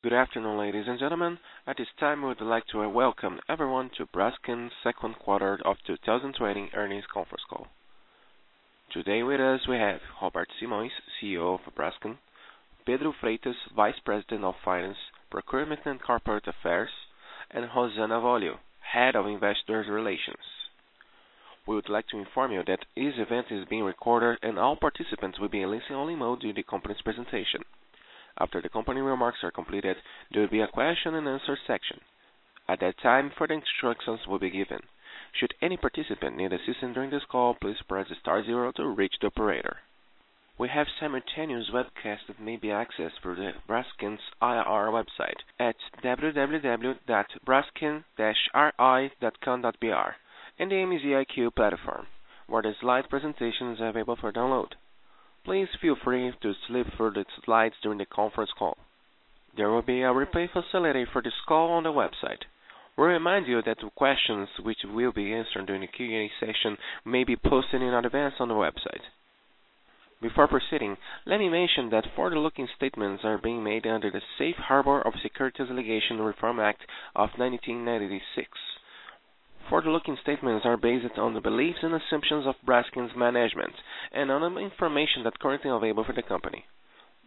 Good afternoon, ladies and gentlemen. At this time, we would like to welcome everyone to Braskem's second quarter of 2020 earnings conference call. Today with us, we have Roberto Simões, CEO of Braskem, Pedro Freitas, Vice President of Finance, Procurement, and Corporate Affairs, and Rosana Avolio, Head of Investor Relations. We would like to inform you that this event is being recorded, and all participants will be in listen-only mode during the company's presentation. After the company remarks are completed, there will be a question and answer section. At that time, further instructions will be given. Should any participant need assistance during this call, please press star zero to reach the operator. We have simultaneous webcast that may be accessed through the Braskem's IR website at www.braskem-ri.com.br and the MZiQ platform, where the slide presentation is available for download. Please feel free to flip through the slides during the conference call. There will be a replay facility for this call on the website. We remind you that the questions which will be answered during the Q&A session may be posted in advance on the website. Before proceeding, let me mention that forward-looking statements are being made under the Safe Harbor of Securities Litigation Reform Act of 1996. Forward-looking statements are based on the beliefs and assumptions of Braskem's management and on the information that's currently available for the company.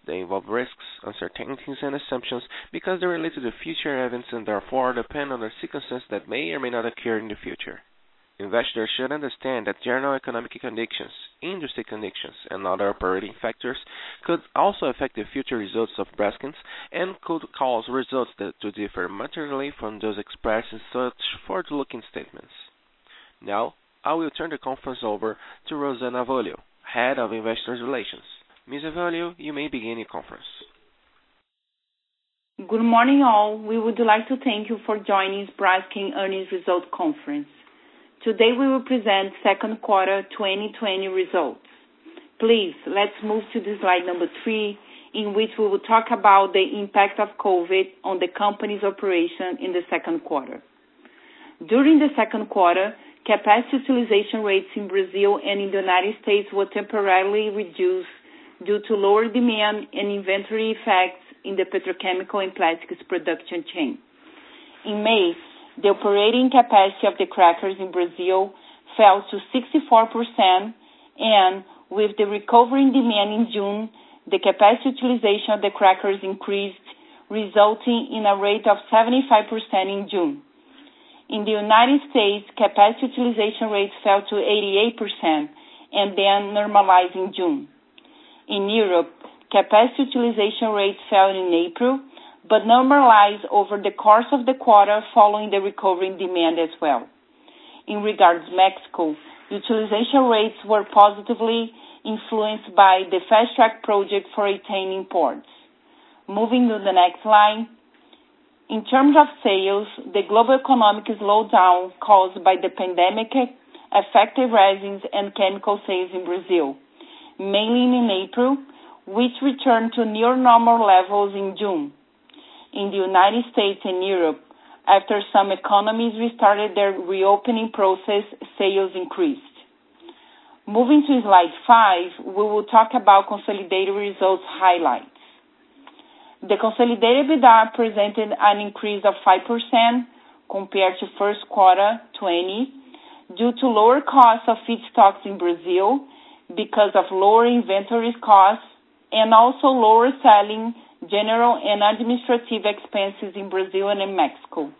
They involve risks, uncertainties, and assumptions because they relate to the future events and therefore depend on the circumstances that may or may not occur in the future. Investors should understand that general economic conditions, industry conditions, and other operating factors could also affect the future results of Braskem and could cause results that to differ materially from those expressed in such forward-looking statements. Now, I will turn the conference over to Rosana Avolio, Head of Investor Relations. Ms. Avolio, you may begin your conference. Good morning, all. We would like to thank you for joining Braskem earnings result conference. Today, we will present second quarter 2020 results. Please, let's move to the slide number three, in which we will talk about the impact of COVID on the company's operation in the second quarter. During the second quarter, capacity utilization rates in Brazil and in the United States were temporarily reduced due to lower demand and inventory effects in the petrochemical and plastics production chain. In May, the operating capacity of the crackers in Brazil fell to 64%, and with the recovering demand in June, the capacity utilization of the crackers increased, resulting in a rate of 75% in June. In the United States, capacity utilization rates fell to 88% and then normalized in June. In Europe, capacity utilization rates fell in April, but normalized over the course of the quarter following the recovering demand as well. In regards Mexico, utilization rates were positively influenced by the Fast Track project for ethane imports. Moving to the next line. In terms of sales, the global economic slowdown caused by the pandemic affected resins and chemical sales in Brazil, mainly in April, which returned to near normal levels in June. In the United States and Europe, after some economies restarted their reopening process, sales increased. Moving to slide five, we will talk about consolidated results highlights. The consolidated EBITDA presented an increase of 5% compared to first quarter 2020 due to lower costs of feedstocks in Brazil because of lower inventory costs and also lower selling, general, and administrative expenses in Brazil and in Mexico.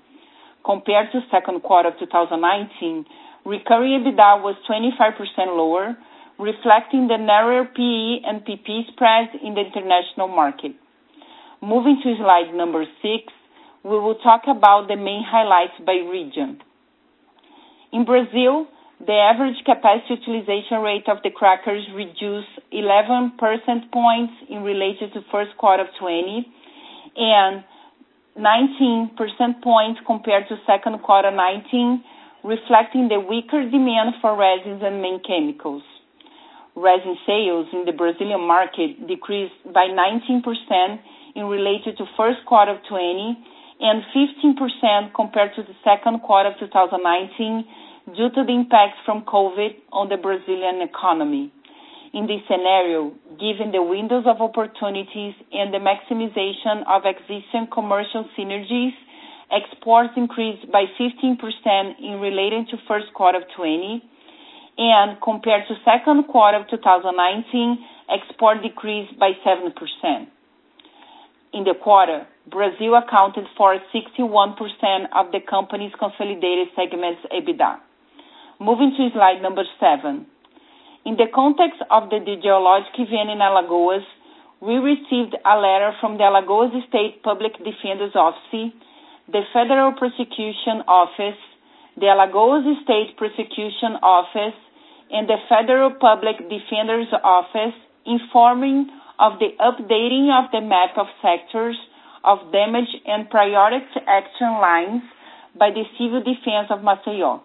Compared to second quarter of 2019, recurring EBITDA was 25% lower, reflecting the narrower PE and PP spreads in the international market. Moving to slide number six, we will talk about the main highlights by region. In Brazil, the average capacity utilization rate of the crackers reduced 11 percentage points in relation to first quarter 2020 and 19 percentage points compared to second quarter 2019, reflecting the weaker demand for resins and main chemicals. Resin sales in the Brazilian market decreased by 19% in relation to first quarter 2020 and 15% compared to the second quarter of 2019 due to the impact from COVID on the Brazilian economy. In this scenario, given the windows of opportunities and the maximization of existing commercial synergies, exports increased by 15% in relation to first quarter of 2020, and compared to second quarter of 2019, export decreased by 7%. In the quarter, Brazil accounted for 61% of the company's consolidated segment's EBITDA. Moving to slide number seven. In the context of the geologic event in Alagoas, we received a letter from the Alagoas State Public Defender's Office, the Federal Prosecution Office, the Alagoas State Prosecution Office, and the Federal Public Defender's Office informing of the updating of the map of sectors of damage and priority action lines by the Civil Defense of Maceió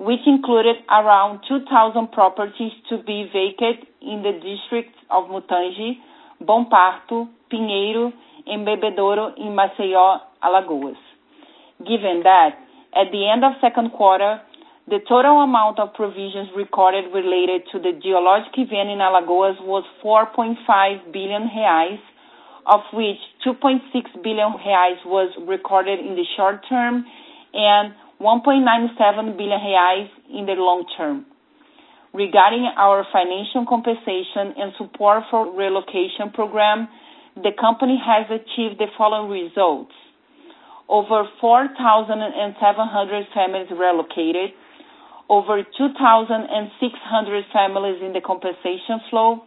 which included around 2,000 properties to be vacated in the districts of Mutange, Bom Parto, Pinheiro, and Bebedouro in Maceió, Alagoas. Given that, at the end of second quarter, the total amount of provisions recorded related to the geologic event in Alagoas was 4.5 billion reais, of which 2.6 billion reais was recorded in the short term and 1.97 billion reais in the long term. Regarding our financial compensation and support for relocation program, the company has achieved the following results. Over 4,700 families relocated, over 2,600 families in the compensation flow,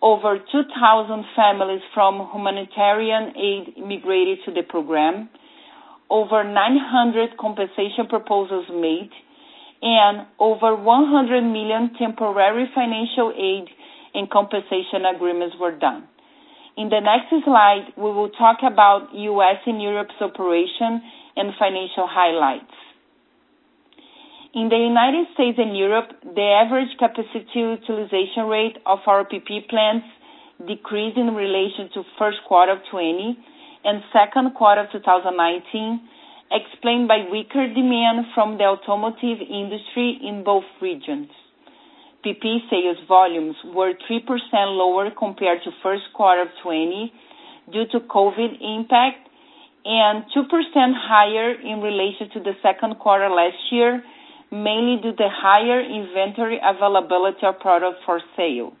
over 2,000 families from humanitarian aid migrated to the program, over 900 compensation proposals made, and over 100 million temporary financial aid and compensation agreements were done. In the next slide, we will talk about U.S. and Europe's operation and financial highlights. In the United States and Europe, the average capacity utilization rate of our PP plants decreased in relation to first quarter of 2020 and second quarter of 2019, explained by weaker demand from the automotive industry in both regions. PP sales volumes were 3% lower compared to first quarter of 2020 due to COVID impact and 2% higher in relation to the second quarter last year, mainly due to higher inventory availability of product for sale.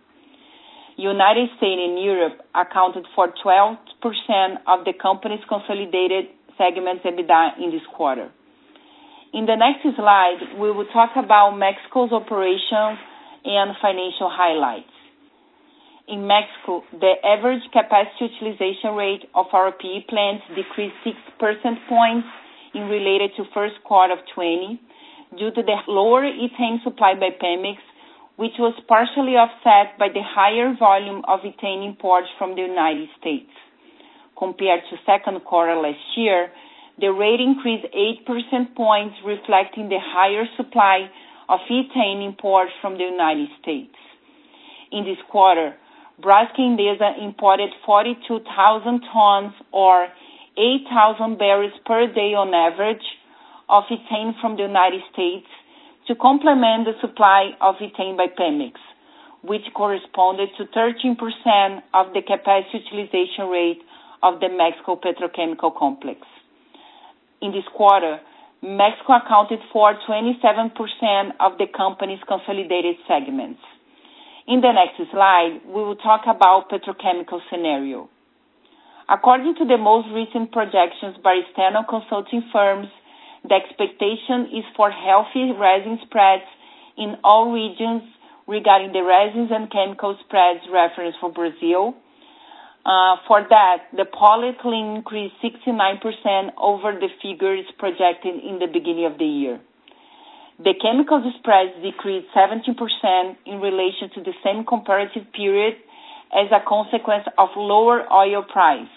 United States and Europe accounted for 12% of the company's consolidated segment's EBITDA in this quarter. In the next slide, we will talk about Mexico's operations and financial highlights. In Mexico, the average capacity utilization rate of our PE plants decreased 6 percentage points in related to first quarter of 2020 due to the lower ethane supply by Pemex which was partially offset by the higher volume of ethane imports from the United States. Compared to second quarter last year, the rate increased 8 percentage points, reflecting the higher supply of ethane imports from the United States. In this quarter, Braskem Idesa imported 42,000 tons or 8,000 barrels per day on average of ethane from the United States to complement the supply of ethane by Pemex, which corresponded to 13% of the capacity utilization rate of the Mexico Petrochemical Complex. In this quarter, Mexico accounted for 27% of the company's consolidated segments. In the next slide, we will talk about petrochemical scenario. According to the most recent projections by external consulting firms, the expectation is for healthy resin spreads in all regions regarding the resins and chemical spreads reference for Brazil. Uh, for that, the polyethylene increased 69% over the figures projected in the beginning of the year. The chemical spreads decreased 17% in relation to the same comparative period as a consequence of lower oil price.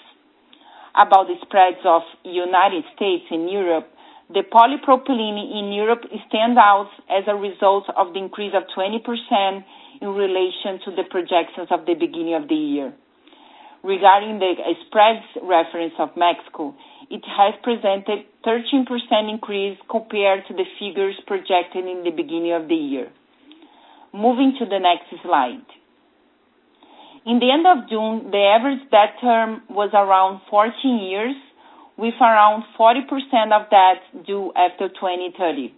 About the spreads of United States and Europe, the polypropylene in Europe stands out as a result of the increase of 20% in relation to the projections of the beginning of the year. Regarding the spreads reference of Mexico, it has presented 13% increase compared to the figures projected in the beginning of the year. Moving to the next slide. In the end of June, the average debt term was around 14 years, with around 40% of that due after 2030.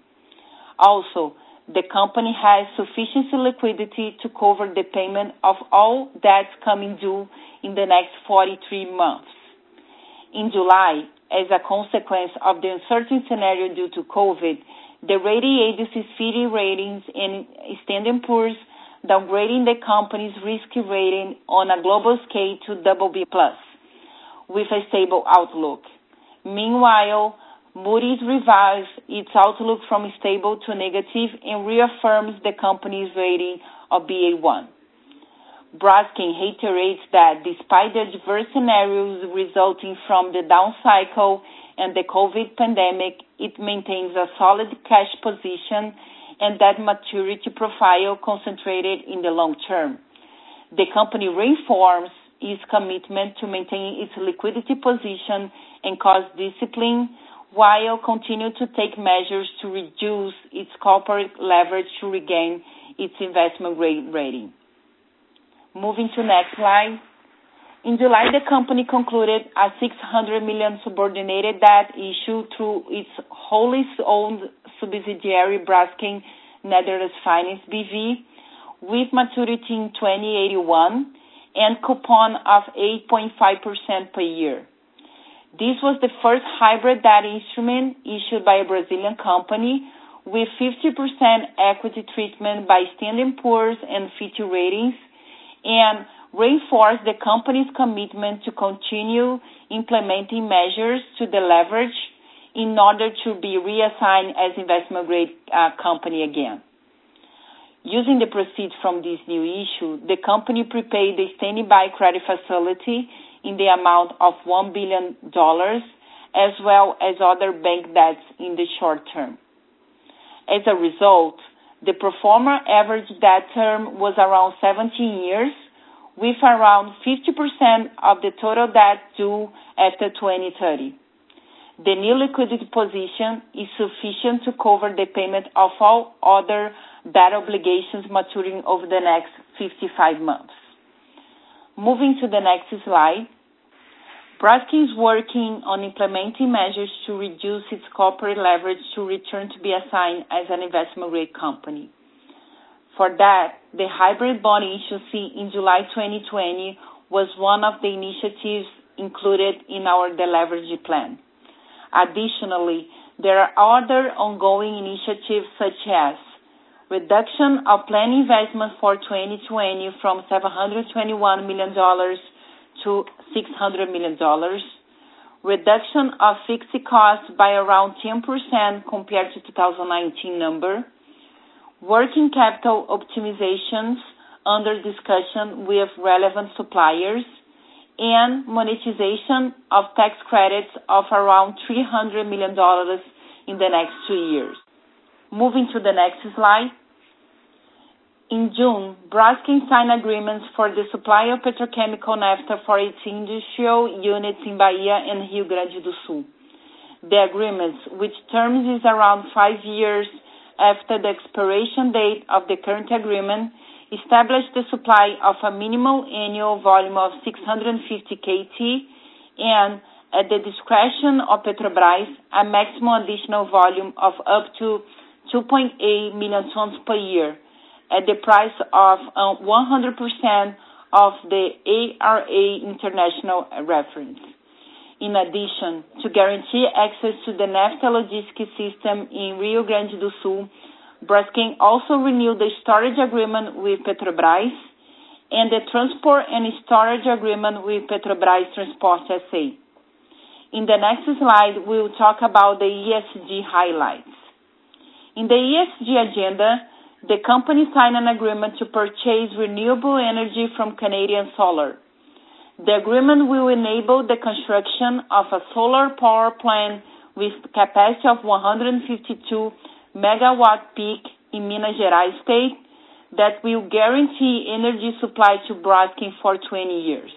Also, the company has sufficient liquidity to cover the payment of all debts coming due in the next 43 months. In July, as a consequence of the uncertain scenario due to COVID, the rating agencies Fitch Ratings and Standard & Poor's downgrading the company's risk rating on a global scale to BB+, with a stable outlook. Meanwhile, Moody's revised its outlook from stable to negative and reaffirms the company's rating of Ba1. Braskem reiterates that despite the adverse scenarios resulting from the down cycle and the COVID pandemic, it maintains a solid cash position and debt maturity profile concentrated in the long term. The company reinforces its commitment to maintaining its liquidity position and cost discipline, while continuing to take measures to reduce its corporate leverage to regain its investment grade rating. Moving to next slide. In July, the company concluded a 600 million subordinated debt issue through its wholly owned subsidiary, Braskem Netherlands Finance B.V., with maturity in 2081 and coupon of 8.5% per year. This was the first hybrid debt instrument issued by a Brazilian company with 50% equity treatment by Standard & Poor's and Fitch Ratings, and reinforced the company's commitment to continue implementing measures to deleverage in order to be reassigned as investment grade uh, company again. Using the proceeds from this new issue, the company prepaid the standby credit facility in the amount of $1 billion, as well as other bank debts in the short term. As a result, the pro forma average debt term was around 17 years, with around 50% of the total debt due after 2030. The new liquidity position is sufficient to cover the payment of all other debt obligations maturing over the next 55 months. Moving to the next slide. Braskem is working on implementing measures to reduce its corporate leverage to return to be assigned as an investment grade company. For that, the hybrid bond issue in July 2020 was one of the initiatives included in our deleveraging plan. Additionally, there are other ongoing initiatives such as reduction of planned investment for 2020 from $721 million to $600 million, reduction of fixed costs by around 10% compared to 2019 number, working capital optimizations under discussion with relevant suppliers, and monetization of tax credits of around $300 million in the next two years. Moving to the next slide. In June, Braskem signed agreements for the supply of petrochemical naphtha for its industrial units in Bahia and Rio Grande do Sul. The agreements, which terms is around five years after the expiration date of the current agreement, established the supply of a minimal annual volume of 650 KT, and at the discretion of Petrobras, a maximum additional volume of up to 2.8 million tons per year at the price of uh, 100% of the ARA International reference. In addition, to guarantee access to the naphtha logistics system in Rio Grande do Sul, Braskem also renewed the storage agreement with Petrobras and the transport and storage agreement with Petrobras Transport S.A. In the next slide, we will talk about the ESG highlights. In the ESG agenda, the company signed an agreement to purchase renewable energy from Canadian Solar. The agreement will enable the construction of a solar power plant with capacity of 152 megawatt peak in Minas Gerais state that will guarantee energy supply to Braskem for 20 years.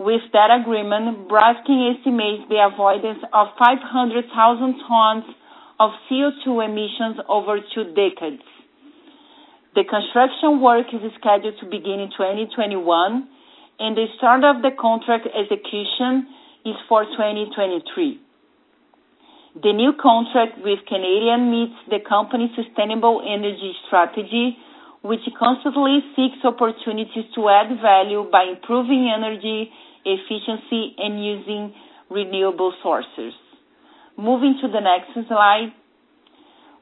With that agreement, Braskem estimates the avoidance of 500,000 tons of CO2 emissions over two decades. The construction work is scheduled to begin in 2021, and the start of the contract execution is for 2023. The new contract with Canadian meets the company's sustainable energy strategy, which constantly seeks opportunities to add value by improving energy efficiency and using renewable sources. Moving to the next slide.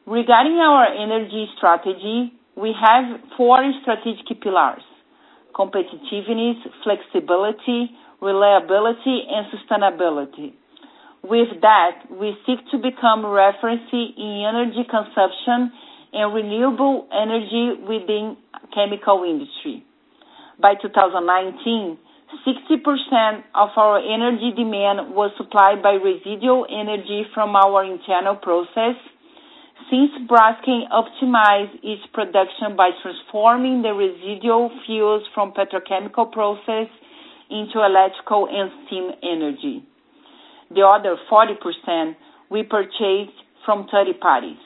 Regarding our energy strategy, we have four strategic pillars: competitiveness, flexibility, reliability, and sustainability. With that, we seek to become reference in energy consumption and renewable energy within chemical industry. By 2019, 60% of our energy demand was supplied by residual energy from our internal process. Since Braskem optimized its production by transforming the residual fuels from petrochemical process into electrical and steam energy. The other 40% we purchased from third parties.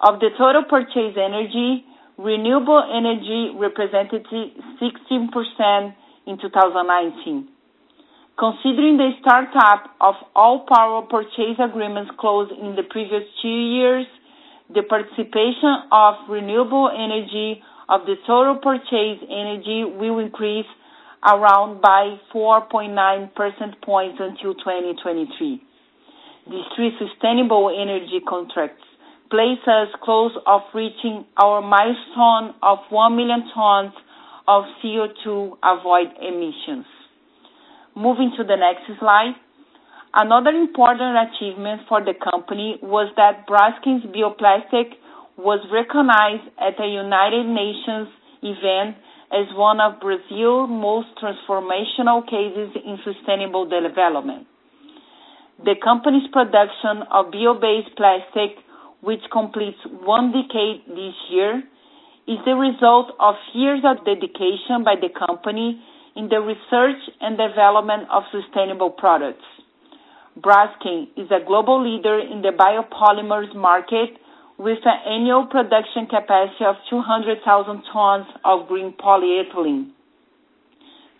Of the total purchased energy, renewable energy represented 16% in 2019. Considering the startup of all power purchase agreements closed in the previous two years, the participation of renewable energy of the total purchased energy will increase around by 4.9 percentage points until 2023. These three sustainable energy contracts place us close of reaching our milestone of 1 million tons of CO2 avoid emissions. Moving to the next slide. Another important achievement for the company was that Braskem's bioplastic was recognized at the United Nations event as one of Brazil's most transformational cases in sustainable development. The company's production of bio-based plastic, which completes one decade this year, is the result of years of dedication by the company in the research and development of sustainable products. Braskem is a global leader in the biopolymers market with an annual production capacity of 200,000 tons of green polyethylene.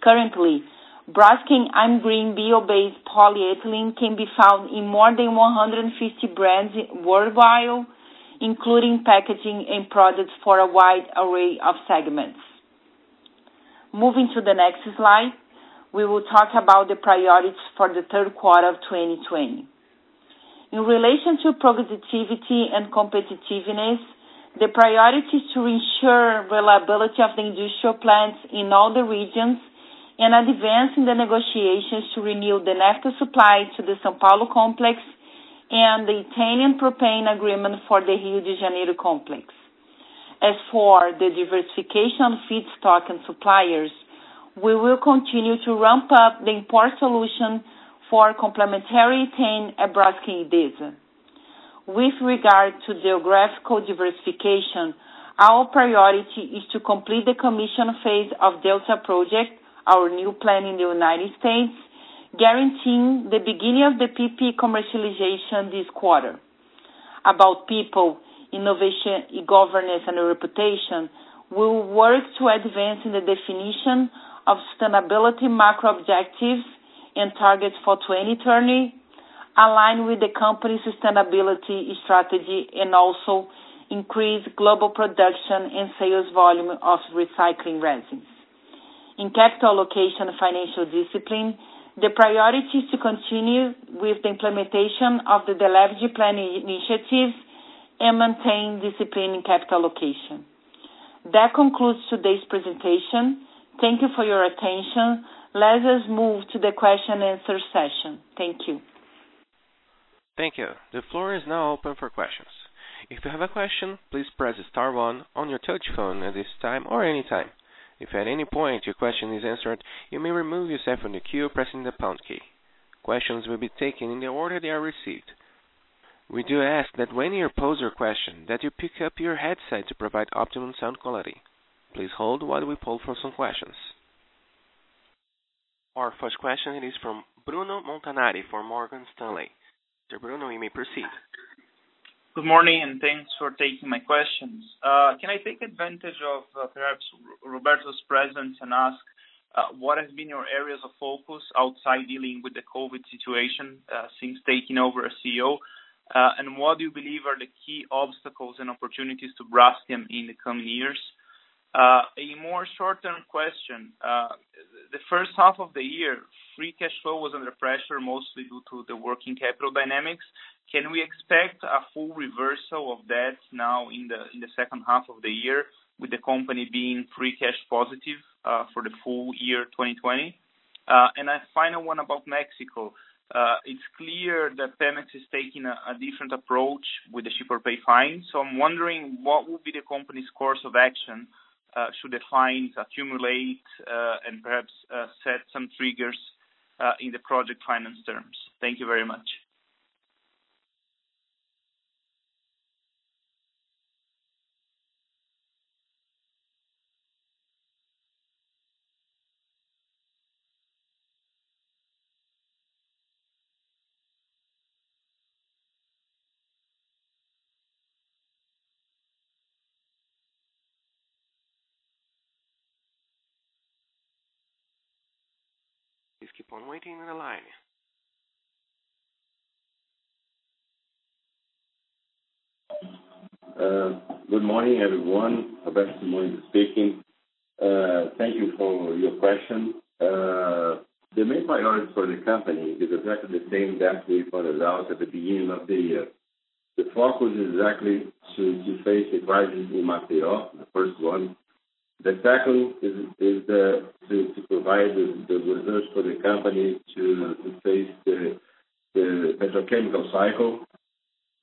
Currently, Braskem I'm green bio-based polyethylene can be found in more than 150 brands worldwide, including packaging and products for a wide array of segments. Moving to the next slide, we will talk about the priorities for the third quarter of 2020. In relation to productivity and competitiveness, the priority is to ensure reliability of the industrial plants in all the regions and advance in the negotiations to renew the naphtha supply to the São Paulo complex and the Italian propane agreement for the Rio de Janeiro complex. As for the diversification of feedstock and suppliers, we will continue to ramp up the import solution for complementary ethane at Braskem. With regard to geographical diversification, our priority is to complete the commission phase of Delta project, our new plant in the United States, guaranteeing the beginning of the PP commercialization this quarter. About people, innovation, e-governance, and reputation, we will work to advance in the definition of sustainability macro objectives and targets for 2030, align with the company's sustainability strategy, and also increase global production and sales volume of recycling resins. In capital allocation and financial discipline, the priority is to continue with the implementation of the deleveraging plan initiatives and maintain discipline in capital allocation. That concludes today's presentation. Thank you for your attention. Let us move to the question and answer session. Thank you. Thank you. The floor is now open for questions. If you have a question, please press star one on your touch phone at this time or any time. If at any point your question is answered, you may remove yourself from the queue pressing the pound key. Questions will be taken in the order they are received. We do ask that when you pose your question, that you pick up your headset to provide optimum sound quality. Please hold while we poll for some questions. Our first question is from Bruno Montanari for Morgan Stanley. Mr. Bruno, you may proceed. Good morning, and thanks for taking my questions. Uh, can I take advantage of uh, perhaps Roberto's presence and ask uh, what has been your areas of focus outside dealing with the COVID situation since taking over as CEO? Uh and what do you believe are the key obstacles and opportunities to Braskem in the coming years? Uh, a more short-term question. Uh, the first half of the year, free cash flow was under pressure, mostly due to the working capital dynamics. Can we expect a full reversal of that now in the second half of the year with the company being free cash positive uh, for the full year 2020? A final one about Mexico. It's clear that Pemex is taking a different approach with the ship-or-pay fine. So I'm wondering what will be the company's course of action Uh, should the fines accumulate uh, and perhaps uh, set some triggers in the project finance terms. Thank you very much. Please keep on waiting on the line. Uh, good morning, everyone. Roberto Simões speaking. Uh, thank you for your question. Uh, the main priority for the company is exactly the same that we pointed out at the beginning of the year. The focus is exactly to face the crisis in Maceió, the first one. The second is the, to provide the the reserves for the company to face the the petrochemical cycle.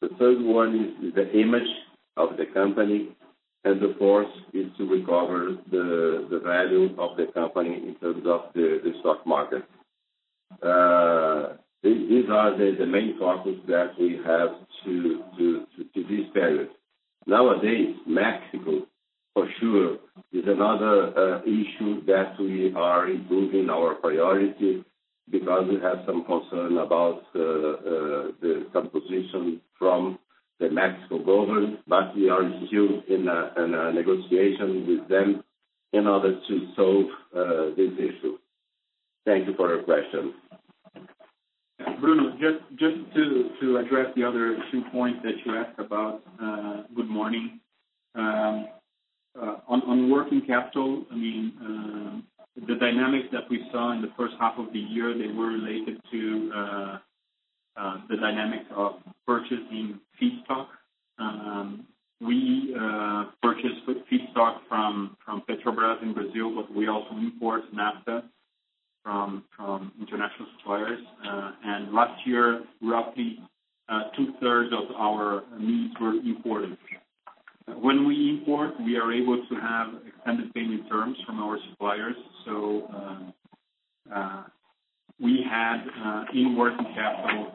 The third one is the image of the company, and the fourth is to recover the the value of the company in terms of the the stock market. Uh, these are the main focus that we have to, to, to, to this period. Nowadays, Mexico, for sure, is another uh, issue that we are improving our priority because we have some concern about uh, uh, the composition from the Mexico government, but we are still in a negotiation with them in order to solve this issue. Thank you for your question. Bruno, just to address the other two points that you asked about. Good morning. Um, On working capital, I mean, uh, the dynamics that we saw in the first half of the year, they were related to uh, uh, the dynamics of purchasing feedstock. Um, we purchase feedstock from from Petrobras in Brazil, but we also import naphtha from from international suppliers. Uh and last year, roughly two-thirds of our needs were imported. When we import, we are able to have extended payment terms from our suppliers. So uh, uh, we had, uh, in working capital,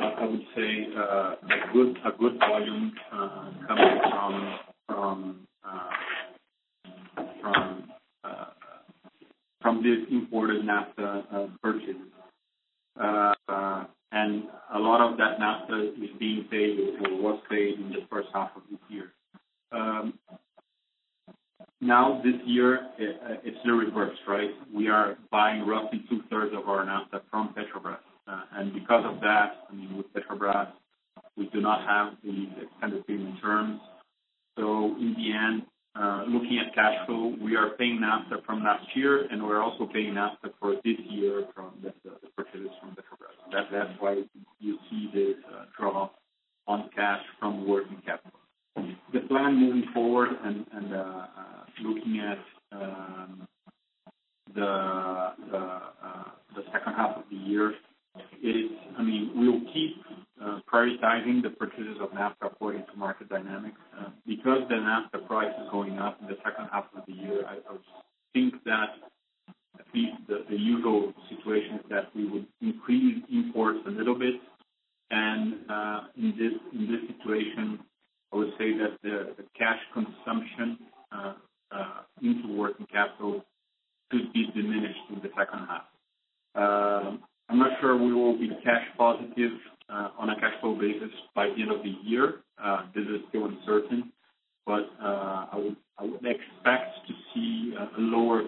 I would say, a good volume coming from this imported naphtha purchase. A lot of that naphtha is being paid or was paid in the first half of this year. Um, now this year, eh, eh, it's the reverse, right? We are buying roughly two-thirds of our naphtha from Petrobras. Uh, and because of that, I mean, with Petrobras, we do not have the extended payment terms. So in the end, Uh, looking at cash flow, we are paying naphtha from last year, and we're also paying naphtha for this year from the purchases from Petrobras. That's why you see this uh, draw on cash from working capital. The plan moving forward and uh, looking at um, the second half of the year is, I mean, we'll keep prioritizing the purchases of naphtha according to market dynamics. Uh, Because the naphtha price is going up in the second half of the year, I would think that at least the usual situation is that we would increase imports a little bit. And uh, in this in this situation, I would say that the cash consumption into working capital could be diminished in the second half. I'm not sure we will be cash positive Uh, on a cash flow basis by the end of the year. Uh, this is still uncertain, but uh, I would expect to see a lower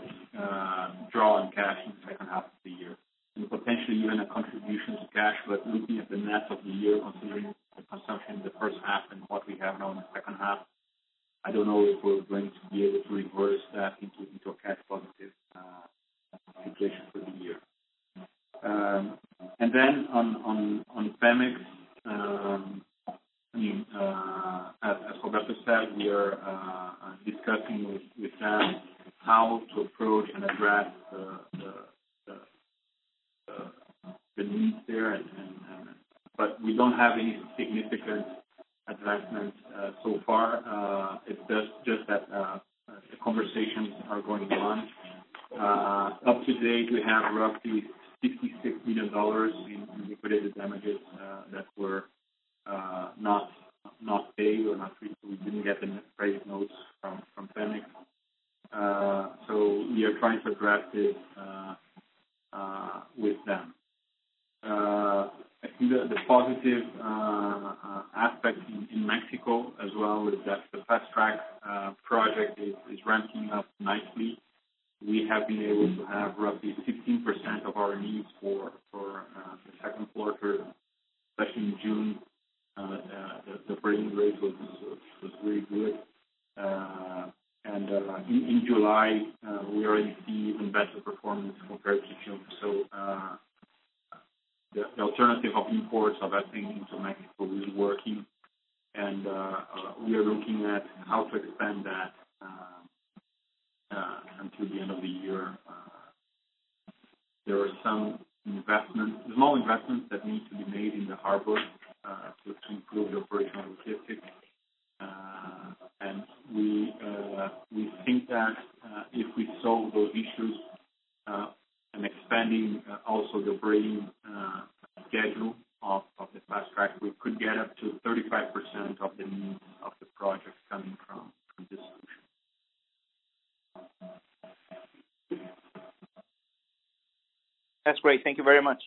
very much.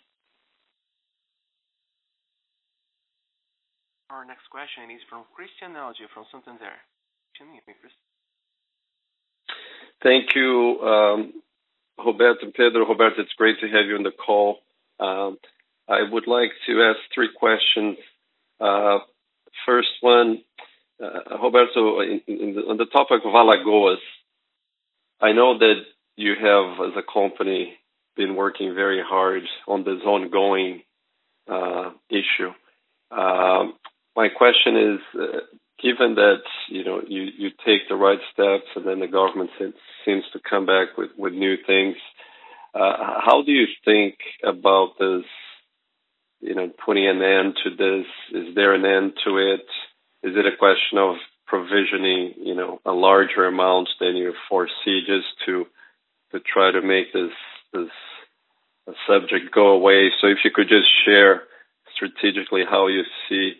Our next question is from Christian Audi from Santander. Christian, you may. Thank you, um, Roberto and Pedro. Roberto, it's great to have you on the call. Um, I would like to ask three questions. Uh, first one, uh, Roberto, on the topic of Alagoas, I know that you have, as a company, been working very hard on this ongoing uh, issue. Um, my question is, uh, given that you know you, you take the right steps and then the government seems to come back with with new things, uh, how do you think about this You know, putting an end to this? Is there an end to it? Is it a question of provisioning you know, a larger amount than you foresee just to to try to make this subject go away? So if you could just share strategically how you see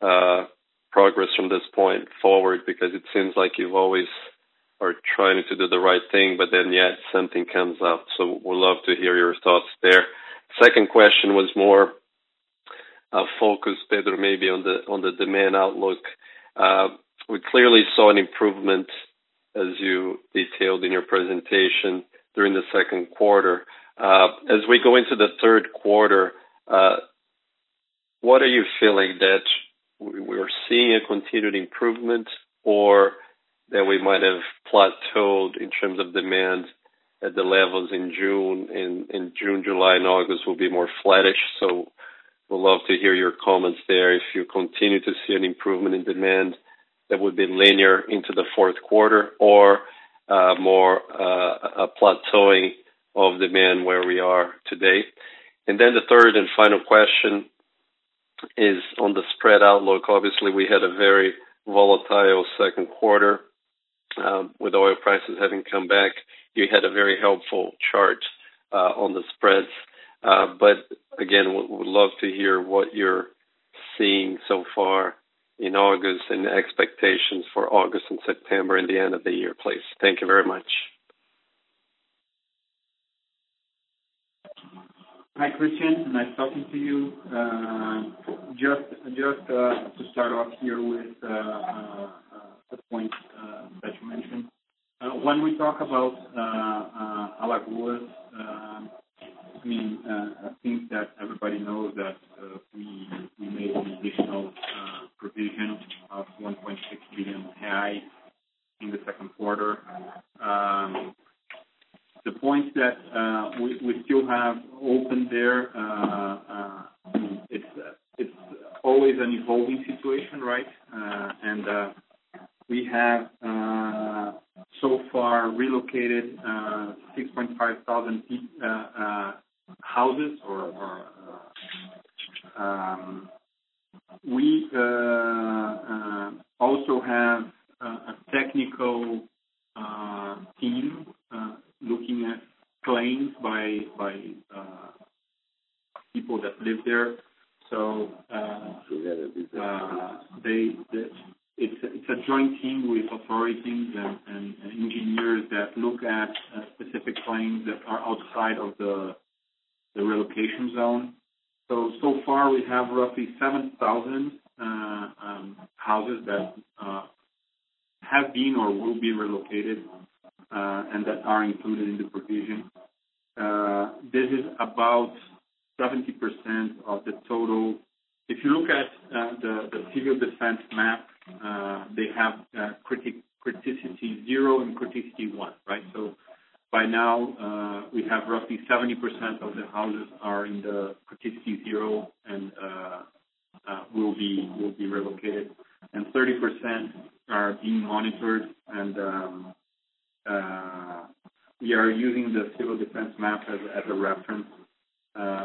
uh, progress from this point forward, because it seems like you've always are trying to do the right thing, but then yet something comes up. So we'd love to hear your thoughts there. Second question was more focused, Pedro, maybe on the on the demand outlook. Uh, We clearly saw an improvement as you detailed in your presentation during the second quarter. Uh, as we go into the third quarter, uh, what are you feeling that we're seeing a continued improvement or that we might have plateaued in terms of demand at the levels in June, and June, July, and August will be more flattish? so would love to hear your comments there. If you continue to see an improvement in demand that would be linear into the fourth quarter or more uh, a plateauing of demand where we are today. And then the third and final question is on the spread outlook. Obviously, we had a very volatile second quarter with oil prices having come back. You had a very helpful chart uh, on the spreads. Uh, but again, would love to hear what you're seeing so far in August and expectations for August and September and the end of the year, please. Thank you very much. Hi, Christian. Nice talking to you. Uh, just just uh, to start off here with uh, the point that you mentioned. When we talk about Alagoas, I mean uh I think that everybody knows that we we made an additional provision of 1.6 billion in the second quarter. Um, the points that uh, we still have open there, uh, uh, it's it's always an evolving situation, right? Uh, and we have so far relocated 6,500 houses. We also have a technical team looking at claims by people that live there. It's a joint team with authorities and engineers that look at specific claims that are outside of the relocation zone. So far we have roughly 7,000 um, houses that uh, have been or will be relocated, uh, and that are included in the provision. Uh, this is about 70% of the total. If you look at the civil defense map, they have criticality zero and criticality one, right? So by now, we have roughly 70% of the houses are in the criticality zero and uh, uh, will be will be relocated, and 30% are being monitored. And um, uh, we are using the civil defense map as a reference.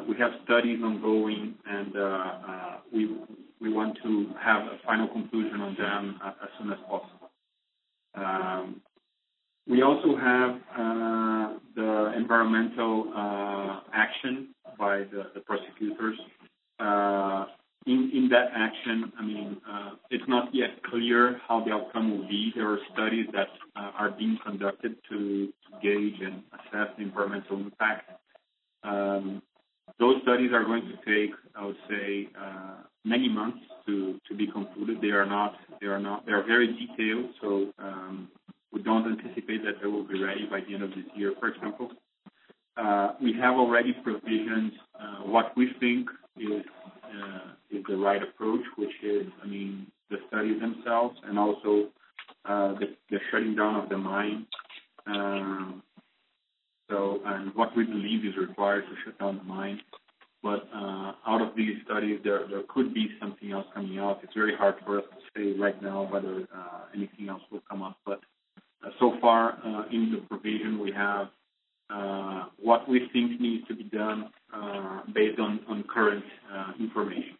We have studies ongoing, and uh we we want to have a final conclusion on them as soon as possible. Um, we also have the environmental action by the prosecutors. Uh, in that action, I mean, uh, it's not yet clear how the outcome will be. There are studies that uh, are being conducted to gauge and assess the environmental impact. Um, those studies are going to take, I would say, uh, many months to be concluded. They are not, they are not, they are very detailed, so um, we don't anticipate that they will be ready by the end of this year, for example. We have already provisioned what we think is is the right approach, which is I mean, the studies themselves and also the shutting down of the mine. Um so and what we believe is required to shut down the mine. But uh out of these studies, there there could be something else coming out. It's very hard for us to say right now whether anything else will come up. But uh so far, in the provision, we have what we think needs to be done uh, based on current uh, information.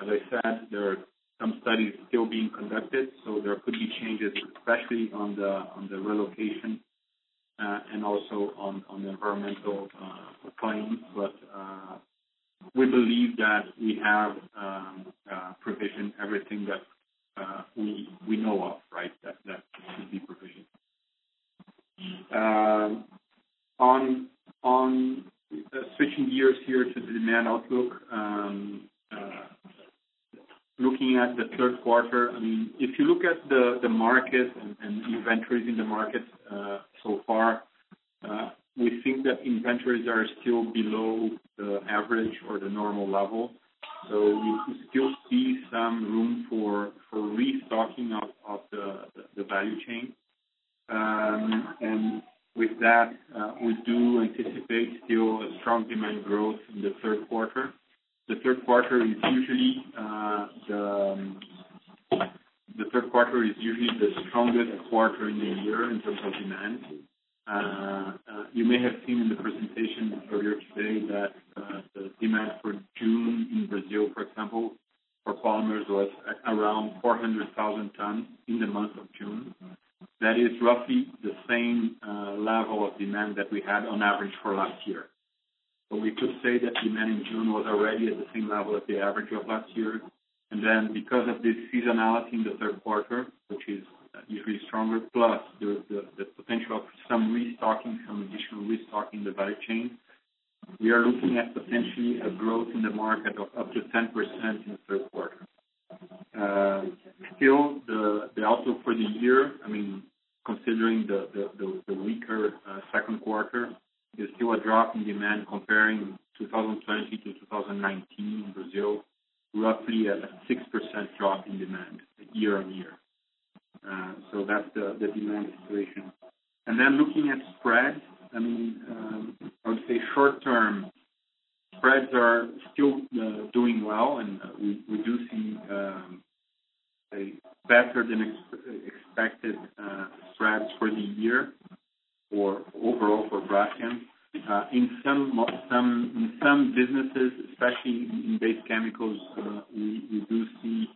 As I said, there are some studies still being conducted, so there could be changes, especially on the relocation, and also on the environmental claims. We believe that we have provisioned everything that we know of, right? That should be provisioned. Switching gears here to the demand outlook. Looking at the third quarter, if you look at the market and inventories in the market uh, so far, uh, we think that inventories are still below the average or the normal level. So we still see some room for restocking of the value chain. Um and with that, uh, we do anticipate still a strong demand growth in the third quarter. The third quarter is usually um, the third quarter is usually the strongest quarter in the year in terms of demand. Uh, uh, you may have seen in the presentation earlier today that uh, the demand for June in Brazil, for example, for polymers, was around 400,000 tons in the month of June. That is roughly the same level of demand that we had on average for last year. So we could say that demand in June was already at the same level as the average of last year. And then because of this seasonality in the third quarter, which is usually stronger, plus the potential of some restocking, some additional restocking in the value chain, we are looking at potentially a growth in the market of up to 10% in the third quarter. Uh, still, the the outlook for the year, I mean, considering the the weaker uh, second quarter, is still a drop in demand comparing 2020 to 2019 in Brazil, roughly a 6% drop in demand year-on-year. Uh, so That's the demand situation. And then Looking at spreads, I mean, um, I would say short-term spreads are still doing well, and we do see a better than expected spreads for the year or overall for Braskem. Uh, in some businesses, especially in base chemicals, uh, we do see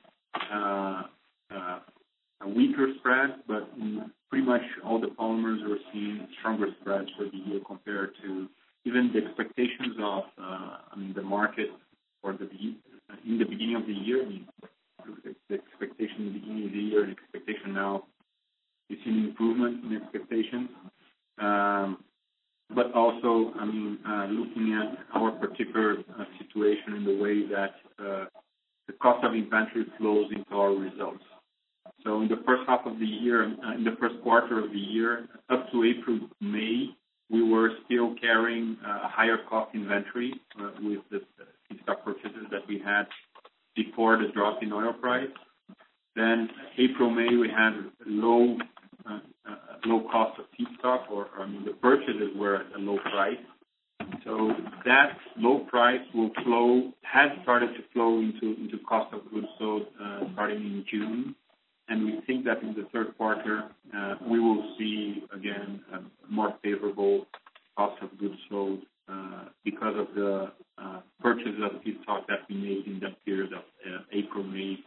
uh, a weaker spread, but in pretty much all the polymers, we're seeing stronger spreads for the year compared to even the expectations of the market in the beginning of the year. The expectation in the beginning of the year and expectation now, we've seen improvement in expectations. Um, But also, I mean, uh, looking at our particular uh, situation in the way that uh, the cost of inventory flows into our results. So in the first half of the year, in the first quarter of the year, up to April, May, we were still carrying a higher cost inventory with the feedstock purchases that we had before the drop in oil price. Then April, May, we had low cost of feedstock, or I mean, the purchases were at a low price. So that low price will flow, has started to flow into into cost of goods sold uh, starting in June. And we think that in the third quarter, uh, we will see, again, a more favorable cost of goods sold uh, because of the purchases of feedstock that we made in that period of April, May.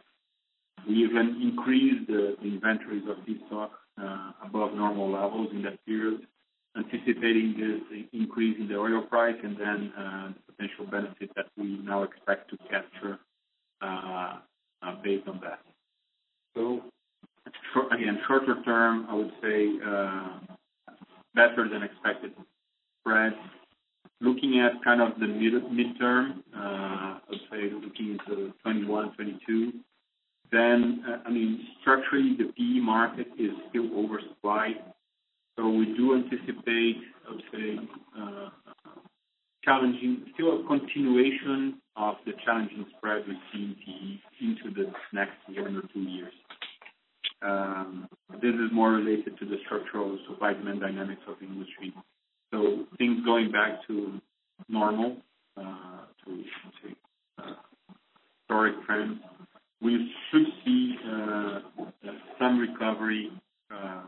We even increased the inventories of feedstock Uh, above normal levels in that period, anticipating this increase in the oil price and then uh, the potential benefit that we now expect to capture uh, based on that. So again, shorter term, I would say better than expected spread. Looking at kind of the mid- midterm, let's say looking into 2021, 2022, Uh, structurally, the PE market is still oversupplied. So we do anticipate, I would say, uh, challenging, still a continuation of the challenging spread we see in PE into the next one or two years. Um, this is more related to the structural supply-demand dynamics of the industry. So things going back to normal, uh, to say, historic trends. We should see uh, some recovery uh,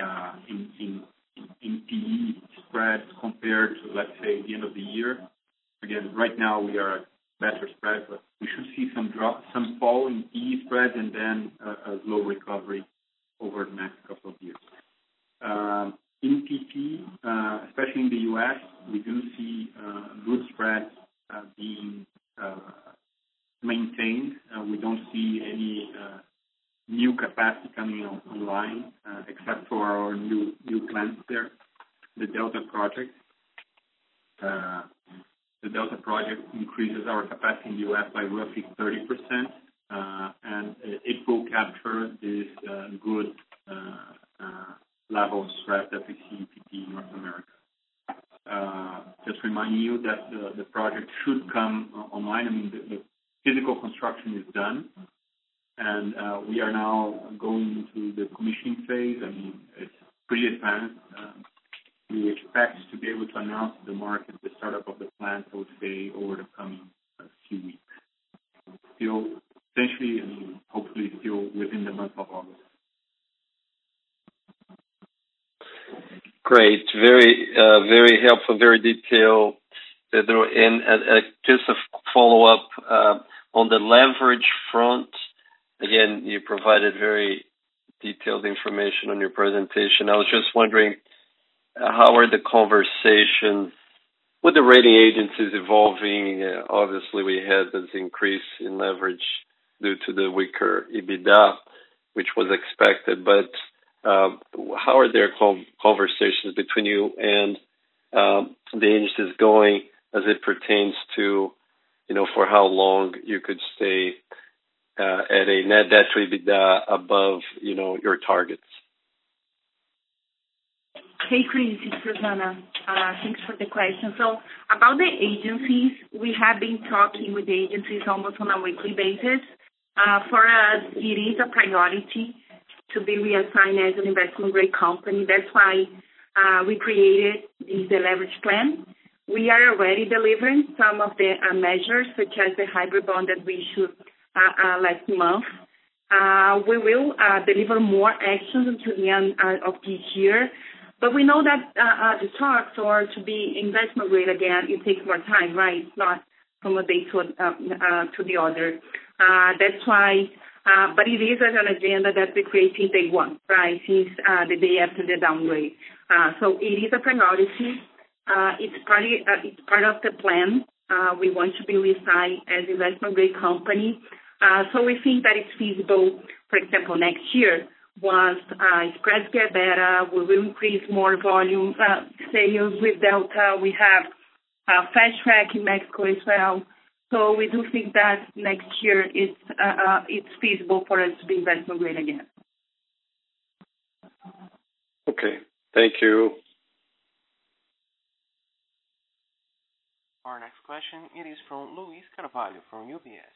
uh, in PE spreads compared to, let's say, the end of the year. Again, right now we are at better spreads, but we should see some drop some fall in PE spreads and then a slow recovery over the next couple of years. In PP, especially in the U.S., we do see good spreads being maintained. We don't see any new capacity coming online uh, except for our new new plants there, the Delta project. Uh, the Delta project increases our capacity in the U.S. by roughly 30%, uh, and it will capture this good level of spread that we see in PP North America. Just reminding you that the project should come online. The physical construction is done, and we are now going into the commissioning phase. It's pretty advanced. We expect to be able to announce to the market the startup of the plant, I would say, over the coming few weeks. Essentially, hopefully still within the month of August. Great. Helpful, very detailed, uh, Pedro. Uh, uh, just a follow-up on the leverage front. Again, you provided very detailed information on your presentation. I was just wondering, how are the conversations with the rating agencies evolving? Obviously, we had this increase in leverage due to the weaker EBITDA, which was expected. But how are their conversations between you and Um, the agency is going as it pertains to, you know, for how long you could stay uh, at a net debt to EBITDA above, you know, your targets. Hey, Chris, it's Rosana. Uh, thanks for the question. So about the agencies, we have been talking with the agencies almost on a weekly basis. Uh, for us, it is a priority to be reassigned as an investment-grade company. That's why Uh, we created this leverage plan. We are already delivering some of the uh, measures, such as the hybrid bond that we issued uh, last month. We will deliver more actions until the end of this year. But we know that the talks or to be investment grade again, it takes more time, right? It's not from a day to to the other. That's why. Uh, it is an agenda that we created day one, right? Since uh, the day after the downgrade. Uh, so it is a priority. Uh, it's part uh, it's part of the plan. We want to be reassigned as investment-grade company. So we think that it's feasible, for example, next year, once spreads get better, we will increase more volume sales with Delta. We have Fast Track in Mexico as well. So we do think that next year it's uh, uh, it's feasible for us to be investment grade again. Okay. Thank you. Our next question, it is from Luiz Carvalho from UBS.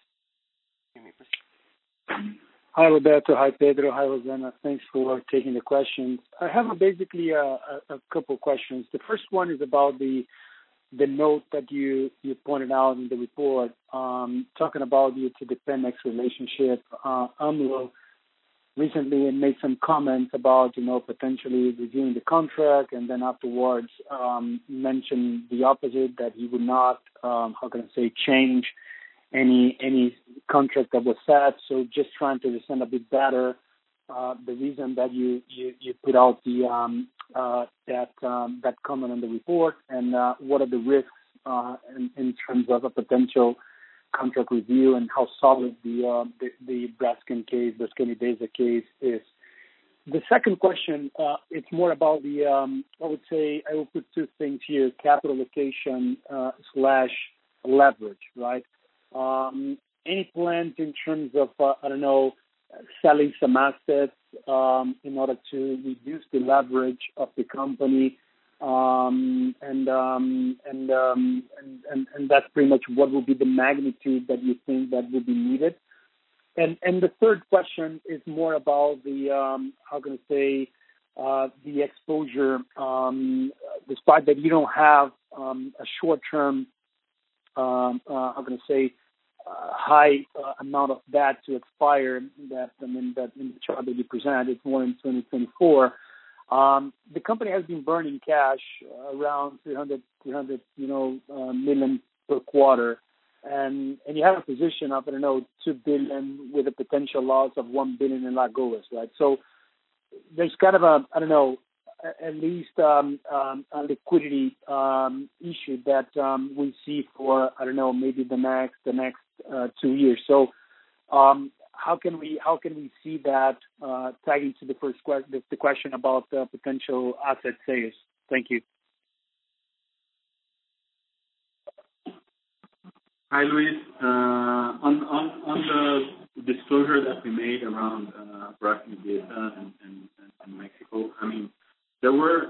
You may proceed. Hi, Roberto. Hi, Pedro. Hi, Rosana. Thanks for taking the questions. I have basically uh, a couple of questions. The first one is about the note that you you pointed out in the report, um, talking about you to the to Pemex relationship. AMLO recently and made some comments about, you know, potentially reviewing the contract, and then afterwards, um, mentioned the opposite, that he would not, um, how can I say, change any any contract that was set. So just trying to understand a bit better, the reason that you you, you put out the um, uh, that um, that comment on the report and uh, what are the risks in in, terms of a potential contract review and how solid the the the Braskem case, the Idesa case is. The second question, it's more about the, um, I would say I will put two things here, capital allocation slash leverage, right? Any plans in terms of, I don't know, selling some assets, um, in order to reduce the leverage of the company? Um, and, um, and, and, and, and, that's pretty much what will be the magnitude that you think that will be needed. And, and the third question is more about the, how can I say, uh, the exposure, despite that you don't have a short-term, how can I say, high uh, amount of debt to expire that, I mean, that in the chart that you present, it's more in 2024. Um, the company has been burning cash around $300 uh, million per quarter. And and you have a position of, I don't know, 2 billion with a potential loss of 1 billion in Alagoas, right? So there's kind of a, I don't know, at least, um, um, a liquidity issue that we see for, I don't know, maybe the next the next Uh, two years. So um, how can we how can we see that uh, tagging to the first question the question about potential asset sales? Thank you. Hi, Luiz. Uh, on on on the disclosure that we made around Idesa and Mexico, I mean, there were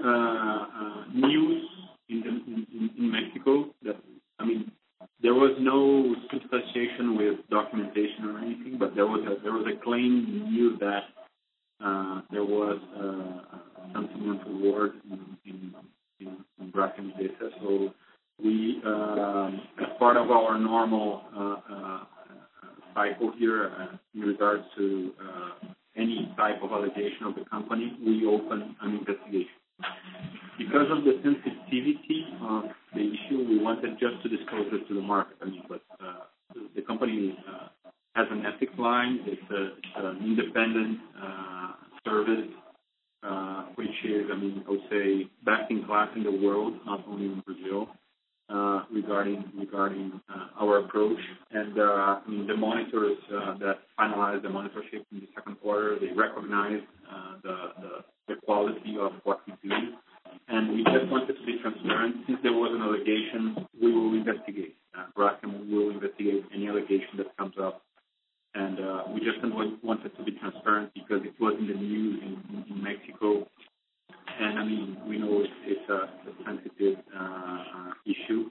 news in in Mexico that, I mean, there was no substantiation with documentation or anything, but there was a there was a claim news that uh, there was uh, something untoward in Braskem So We, as part of our normal uh, cycle here in regards to any type of allegation of the company, we open an investigation. Because of the sensitivity of the issue, we wanted just to disclose it to the market. I mean, but uh, the company uh, has an ethics line. It's an independent uh, service, which is, I mean, I would say best in class in the world, not only in Brazil, regarding regarding our approach. and I mean, the monitors that finalized the monitorship in the second quarter, they recognize the quality of what we do. And we just wanted to be transparent. Since there was an allegation, we will investigate. Uh, Braskem will investigate any allegation that comes up. And uh, we just wanted to be transparent because it was in the news in Mexico. And I mean, we know it's a sensitive uh, issue.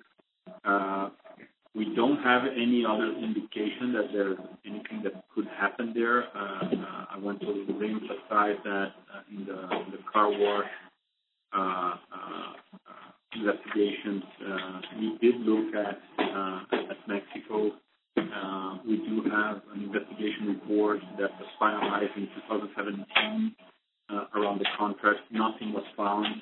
We don't have any other indication that there's anything that could happen there. I want to reemphasize that in the car wash investigations, uh, we did look at uh, at Mexico. Uh, we do have an investigation report that was finalized in 2017 around the contract. Nothing was found.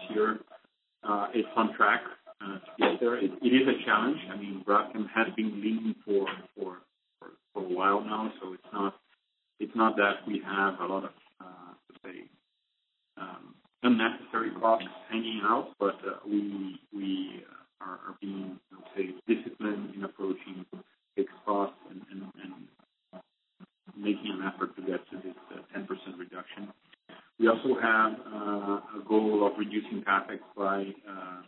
Last year. Uh, it's on track uh, to get there. It is a challenge. I mean, Braskem has been leaning for for for a while now, so it's not it's not that we have a lot of, uh, let's say, um, unnecessary costs hanging out, but we we are being, say, disciplined in approaching fixed costs and making an effort to get to this 10% reduction. We also have a goal of reducing CapEx by uh,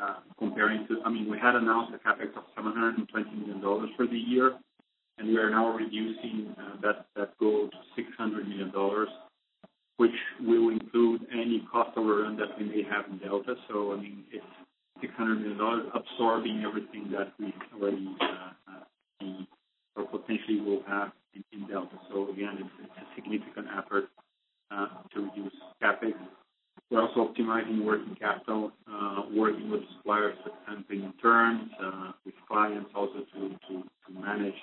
uh, comparing to, I mean, we had announced a CapEx of $720 million for the year, and we are now reducing uh, that that goal to $600 million, which will include any cost overrun that we may have in Delta. So I mean, it's $600 million absorbing everything that we already see or potentially will have in Delta. So again, it's a significant effort to reduce CapEx. We're also working capital, uh, working with suppliers payment terms, uh, with clients also to manage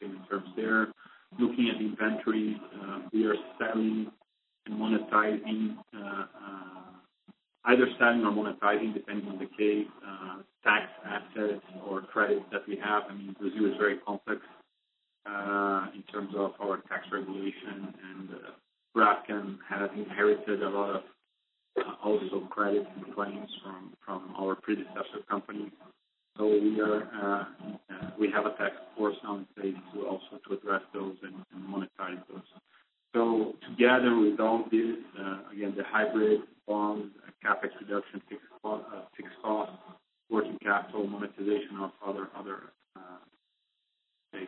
payment terms there. Looking at inventories, we are selling and monetizing, either selling or monetizing, depending on the case, tax assets or credits that we have. I mean, Brazil is very complex in terms of our tax regulation, and Braskem has inherited a lot of also credits and claims from our predecessor companies. So we have a task force on place to also address those and monetize those. So together with all this, again, the hybrid bond, CapEx reduction, fixed cost, working capital, monetization of other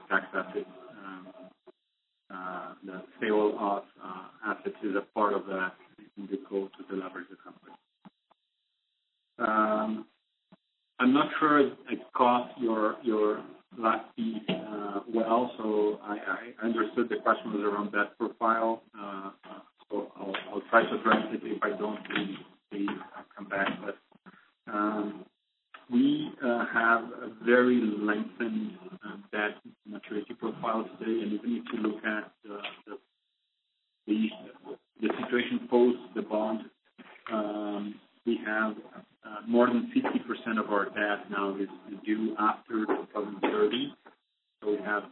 tax assets, the sale of assets is a part of that in the goal to deleverage the company. I'm not sure I caught your last piece well, so I understood the question was around that profile. So I'll try to address it. If I don't, please come back. But we have very lengthened debt maturity profile today. Even if you look at the situation post the bond, Um, we have uh, more than 50% of our debt now is due after 2030. So We have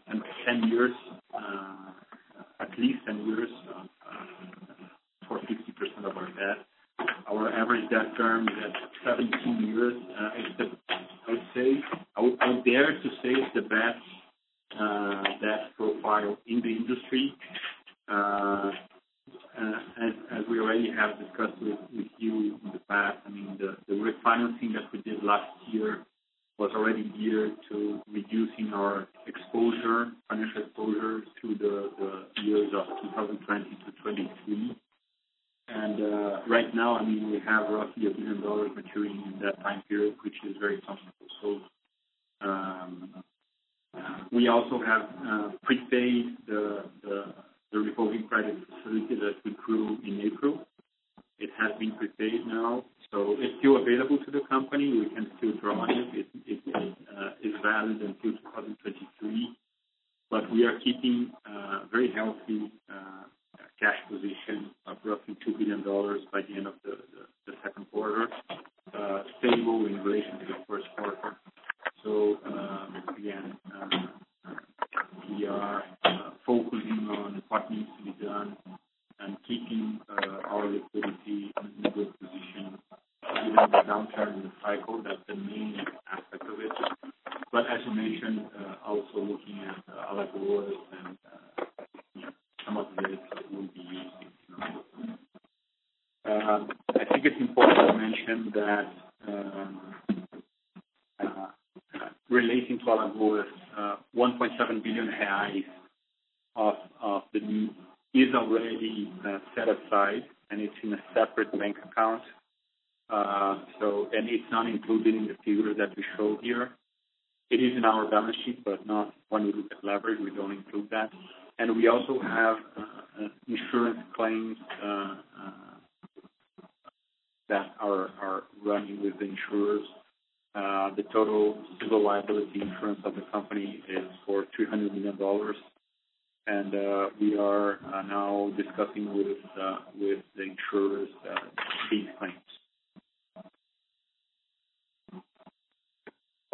ten years, uh, at least 10 years, uh, for 50% of our debt. Our average debt term is at 17 years. I would say, I dare to say it's the best debt profile in the industry. As we already have discussed with you in the past, the refinancing that we did last year was already geared to reducing our exposure, financial exposure through the years of 2020 to 2023. Uh, right now, I mean, we have roughly $1 billion maturing in that time period, which is very comfortable. So um, uh, we also have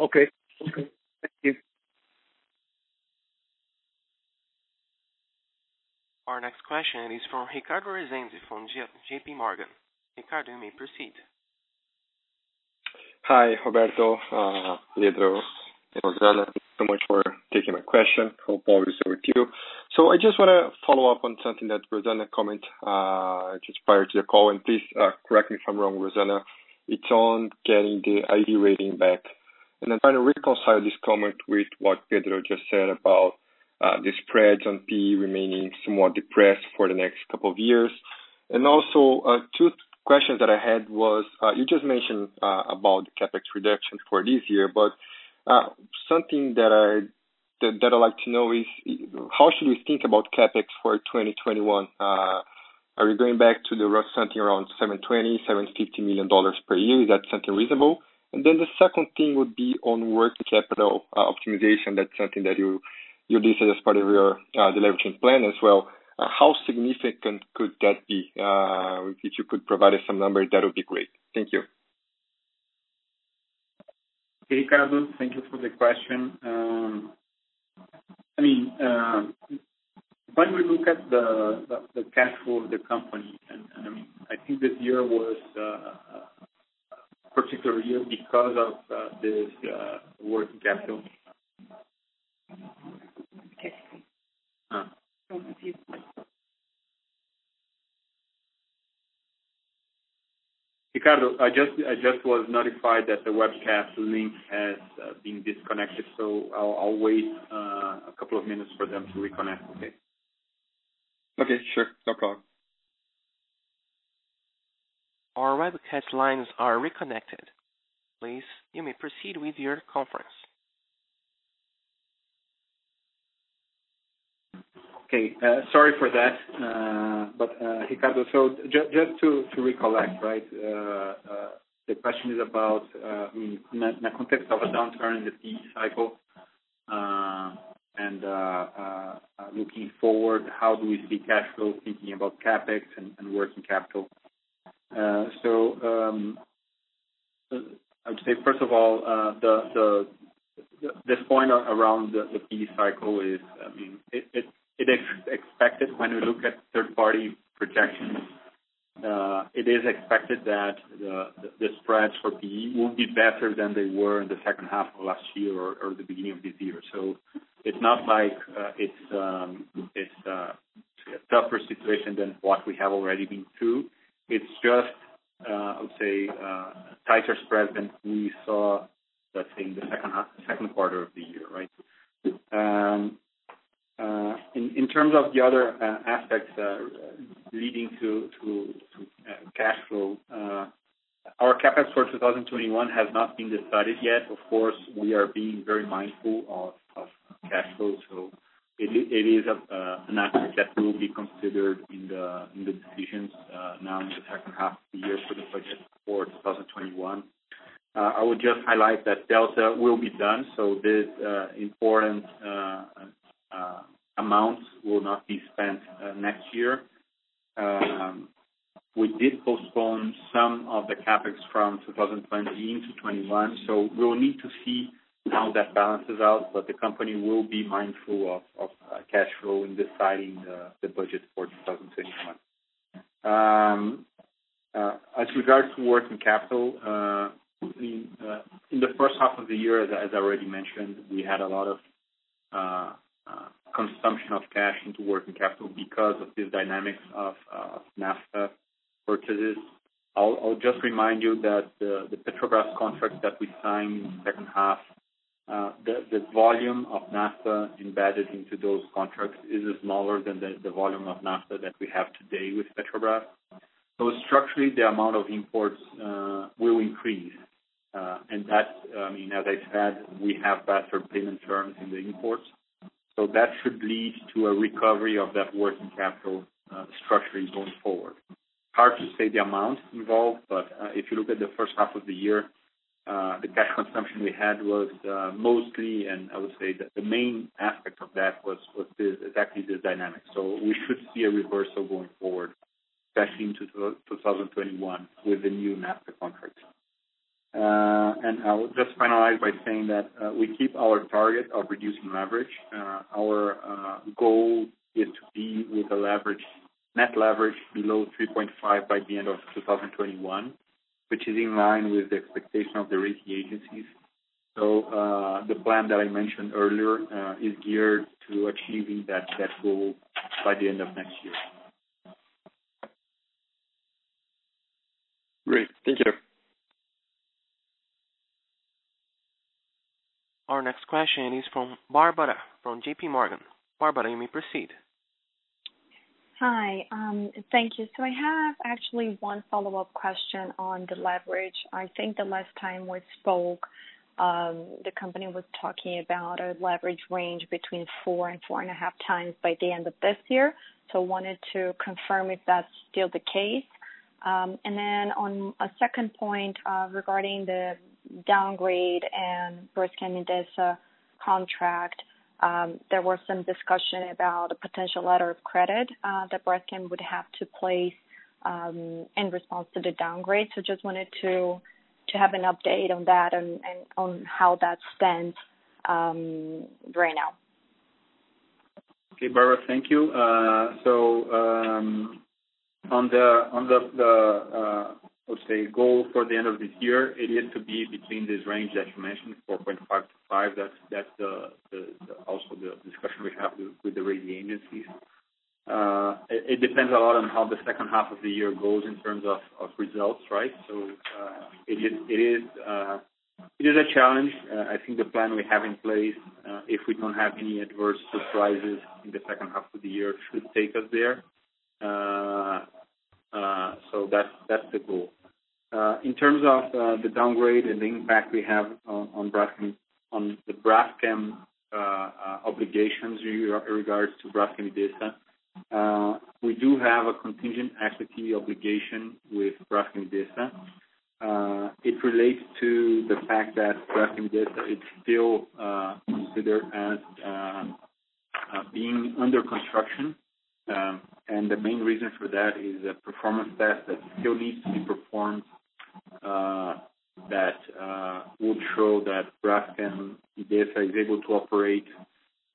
Okay. Okay. Thank you. Our next question is from Ricardo Rezende from JP Morgan. Ricardo, you may proceed. Hi, Roberto, uh, Pedro, and Rosana. Thank you so much for taking my question. Hope all is well with you. So I just want to follow up on something that Rosana commented uh, just prior to the call, and please uh, correct me if I'm wrong, Rosana. It's on getting the IG rating back. I'm trying to reconcile this comment with what Pedro just said about uh, the spreads on PE remaining somewhat depressed for the next couple of years. And also, uh, two questions that I had was, uh, you just mentioned about the CapEx reduction for this year, but something that I that I'd like to know is how should we think about CapEx for 2021? Are we going back to the rough something around $720, $750 million per year? Is that something reasonable? And then the second thing would be on working capital uh, optimization. That's something that you you listed as part of your uh, deleveraging plan as well. Uh, how significant could that be? If you could provide us some numbers, that would be great. Thank you. Ricardo, thank you for the question. Um, I mean, um, when we look at the the cash flow of the company, and I mean, I think this year was particular year because of uh, this uh, working capital. Ricardo, I just I just was notified that the webcast link has uh, been disconnected, so I'll wait a couple of minutes for them to reconnect, okay? Okay, sure. No problem. Our webcast lines are reconnected. Please, you may proceed with your conference. Okay. Uh, sorry for that. Uh but uh Ricardo, so just to recollect, right? Uh, uh, the question is about in the context of a downturn in the PE cycle, and looking forward, how do we see cash flow, thinking about CapEx and working capital. Um, I would say, first of all, uh, this point around the PE cycle is, I mean it is expected when we look at third-party projections, uh, it is expected that the spreads for PE will be better than they were in the second half of last year or the beginning of this year. So it's not like uh, it's um, a tougher situation than what we have already been through. Just, uh, I would say, uh, tighter spread than we saw, let's say, in the second second quarter of the year, right? Um, uh, in terms of the other aspects leading to to cash flow, our CapEx for 2021 has not been decided yet. Of course, we are being very mindful of cash flow. So it it is an aspect that will be considered in the decisions uh, now in the second half of the year for the budget for 2021. Uh, I would just highlight that Delta will be done, so this uh, important amount will not be spent next year. Um, we did postpone some of the CapEx from 2020 into 2021, so we'll need to see how that balances out, but the company will be mindful of cash flow in deciding the budget 2021. Um, uh, as regards to working capital, uh, uh, in the first half of the year, as I already mentioned, we had a lot of consumption of cash into working capital because of the dynamics of naphtha purchases. I'll just remind you that the Petrobras contract that we signed in the second half, the volume of naphtha embedded into those contracts is smaller than the volume of naphtha that we have today with Petrobras. So structurally, the amount of imports uh, will increase. Uh, and that, I mean, as I said, we have better payment terms in the imports. So that should lead to a recovery of that working capital uh, structurally going forward. Hard to say the amount involved, but if you look at the first half of the year, Uh, the cash consumption we had was uh, mostly, and I would say that the main aspect of that was exactly this dynamic. So we should see a reversal going forward, especially into 2021 with the new naphtha contracts. Uh and I will just finalize by saying that uh, we keep our target of reducing leverage. Our goal is to be with a leverage net leverage below 3.5 by the end of 2021, which is in line with the expectation of the rating agencies. So uh the plan that I mentioned earlier is geared to achieving that that goal by the end of next year. Great. Thank you. Our next question is from Barbara from JPMorgan. Barbara, you may proceed. Hi. Um, thank you. So I have actually one follow-up question on the leverage. I think the last time we spoke, um, the company was talking about a leverage range between four and four and a half times by the end of this year. So wanted to confirm if that's still the case. Um and then on a second point, uh, regarding the downgrade and Braskem Idesa contract, there was some discussion about a potential letter of credit uh, that Braskem would have to place um, in response to the downgrade. So just wanted to to have an update on that and and on how that stands um, right now. Okay, Barbara. Thank you. Uh, so um, on the on the, the, let's say, goal for the end of this year, it is to be between this range that you mentioned, 4.5 to 5. That's that's also the discussion we have with the rating agencies. It depends a lot on how the second half of the year goes in terms of results, right? So uh, it is it is uh, it is a challenge. I think the plan we have in place, if we don't have any adverse surprises in the second half of the year, should take us there. Uh, so that's the goal. Uh, in terms of uh, the downgrade and the impact we have on Braskem, on the Braskem obligations in regards to Braskem Idesa, we do have a contingent equity obligation with Braskem Idesa. it relates to the fact that Braskem Idesa is still considered as being under construction. The main reason for that is a performance test that still needs to be performed uh that uh would show that Braskem Idesa is able to operate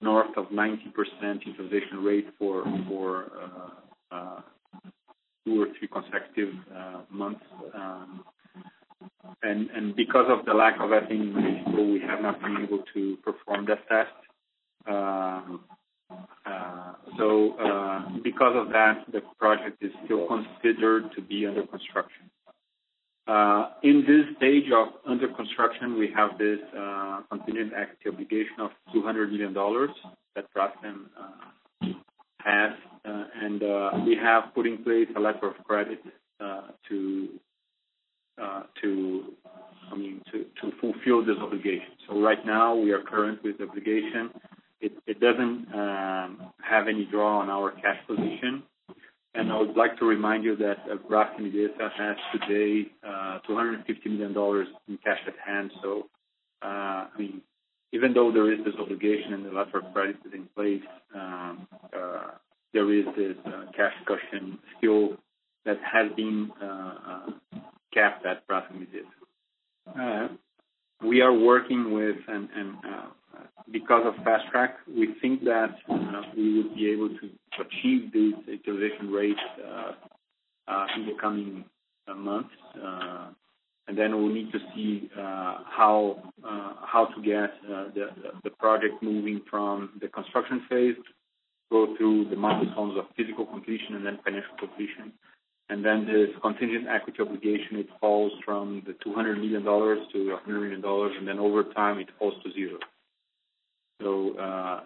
north of 90% utilization rate for for two or three consecutive months. Um and and because of the lack of ethane we have not been able to perform that test. Uh, because of that, the project is still considered to be under construction. Uh, in this stage of under construction, we have this uh, contingent equity obligation of $200 million that Braskem has. And we have put in place a letter of credit uh to uh to I mean to fulfill this obligation. So right now, we are current with the obligation. It doesn't um, have any draw on our cash position. And I would like to remind you that uh, Braskem Idesa has today uh, $250 million in cash at hand. So uh I mean even though there is this obligation and the letter of credit is in place, um, uh, there is this cash cushion still that has been capped at Braskem. We are working with, and because of Fast Track, we think that uh, we would be able to achieve these utilization rates uh, uh, in the coming months. Uh and then we'll need to see how how to get the project moving from the construction phase, go through the milestones of physical completion and then financial completion. And then this contingent equity obligation, it falls from the $200 million to $100 million, and then over time, it falls to zero.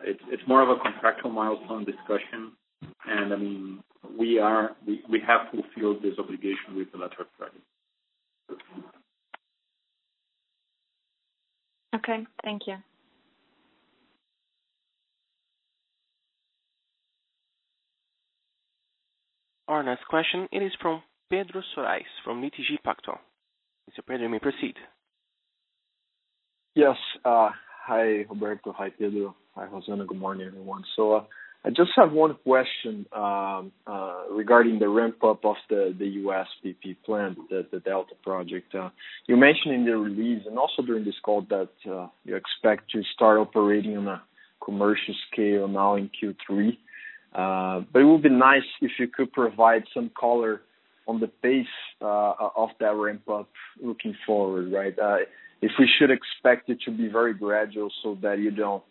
It's more of a contractual milestone discussion. And I mean, we are we have fulfilled this obligation with the letter of credit. Okay. Thank you. Our next question is from Pedro Soares from BTG Pactual. Mr. Pedro, you may proceed. Yes. Uh, hi, Roberto. Hi, Pedro. Hi, Rosana. Good morning, everyone. So uh, I just have one question um, uh, regarding the ramp-up of the U.S. PP plant, the Delta project. Uh, you mentioned in the release and also during this call that you expect to start operating on a commercial scale now in Q3. But It would be nice if you could provide some color on the pace of that ramp-up looking forward, right? If we should expect it to be very gradual so that you don't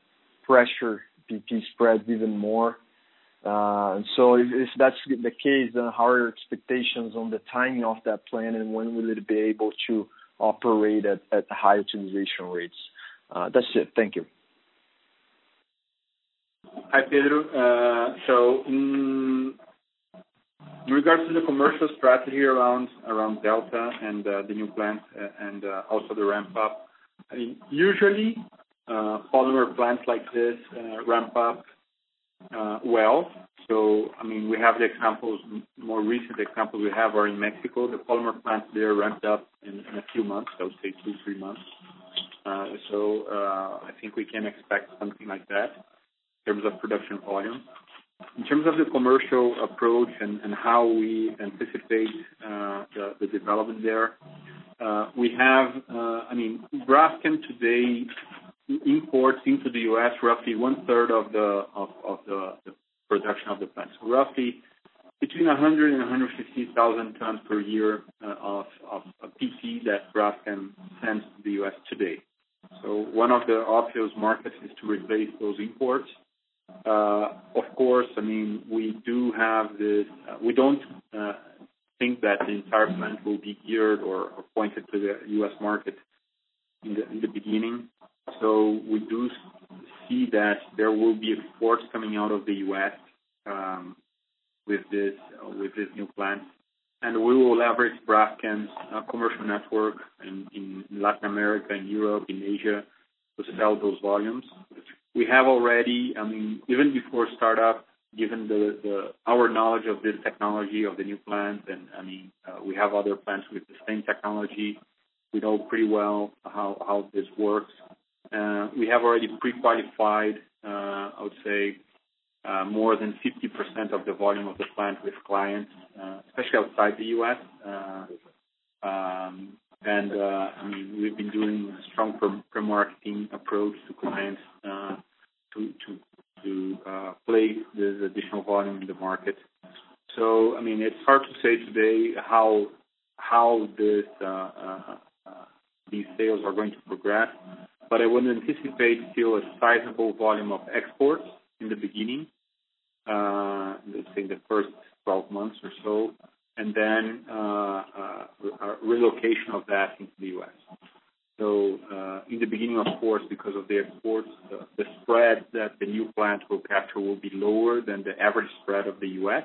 pressure PP spreads even more. Uh, and so if that's the case, then how are your expectations on the timing of that plant, and when will it be able to operate at high utilization rates? Uh, that's it. Thank you. Hi, Pedro. Uh, so mm, in regards to the commercial strategy around around Delta and the new plant and also the ramp-up, I mean, usually Uh, polymer plants like this uh, ramp up uh, well. So I mean, we have the examples, more recent examples we have are in Mexico. The polymer plants there ramped up in a few months, I would say two, three months. So, I think we can expect something like that in terms of production volume. In terms of the commercial approach and how we anticipate the development there, we have, I mean, Braskem today imports into the U.S. roughly one-third of the of of the the production of the plant. So Roughly between 100 and 150,000 tons per year of of, of PP that Braskem sends to the U.S. today. So one of the obvious markets is to replace those imports. Uh, Of course, I mean we do have this, we don't uh, think that the entire plant will be geared or or pointed to the U.S. market in the, in the beginning. So we do see that there will be exports coming out of the U.S. with this new plant. And we will leverage Braskem's commercial network in Latin America, in Europe, in Asia, to sell those volumes. We have already, I mean, even before startup, given our knowledge of this technology, of the new plant, and I mean uh we have other plants with the same technology. We know pretty well how this works. Uh, we have already pre-qualified, uh, I would say, uh, more than 50% of the volume of the plant with clients, especially outside the U.S. Um, and we've been doing a strong pre-marketing approach to clients to place this additional volume in the market. So I mean it's hard to say today how how this uh uh these sales are going to progress, but I would anticipate still a sizable volume of exports in the beginning, uh, let's say the first 12 months or so, and then uh, a relocation of that into the U.S. So uh in the beginning, of course, because of the exports, the spread that the new plant will capture will be lower than the average spread of the U.S.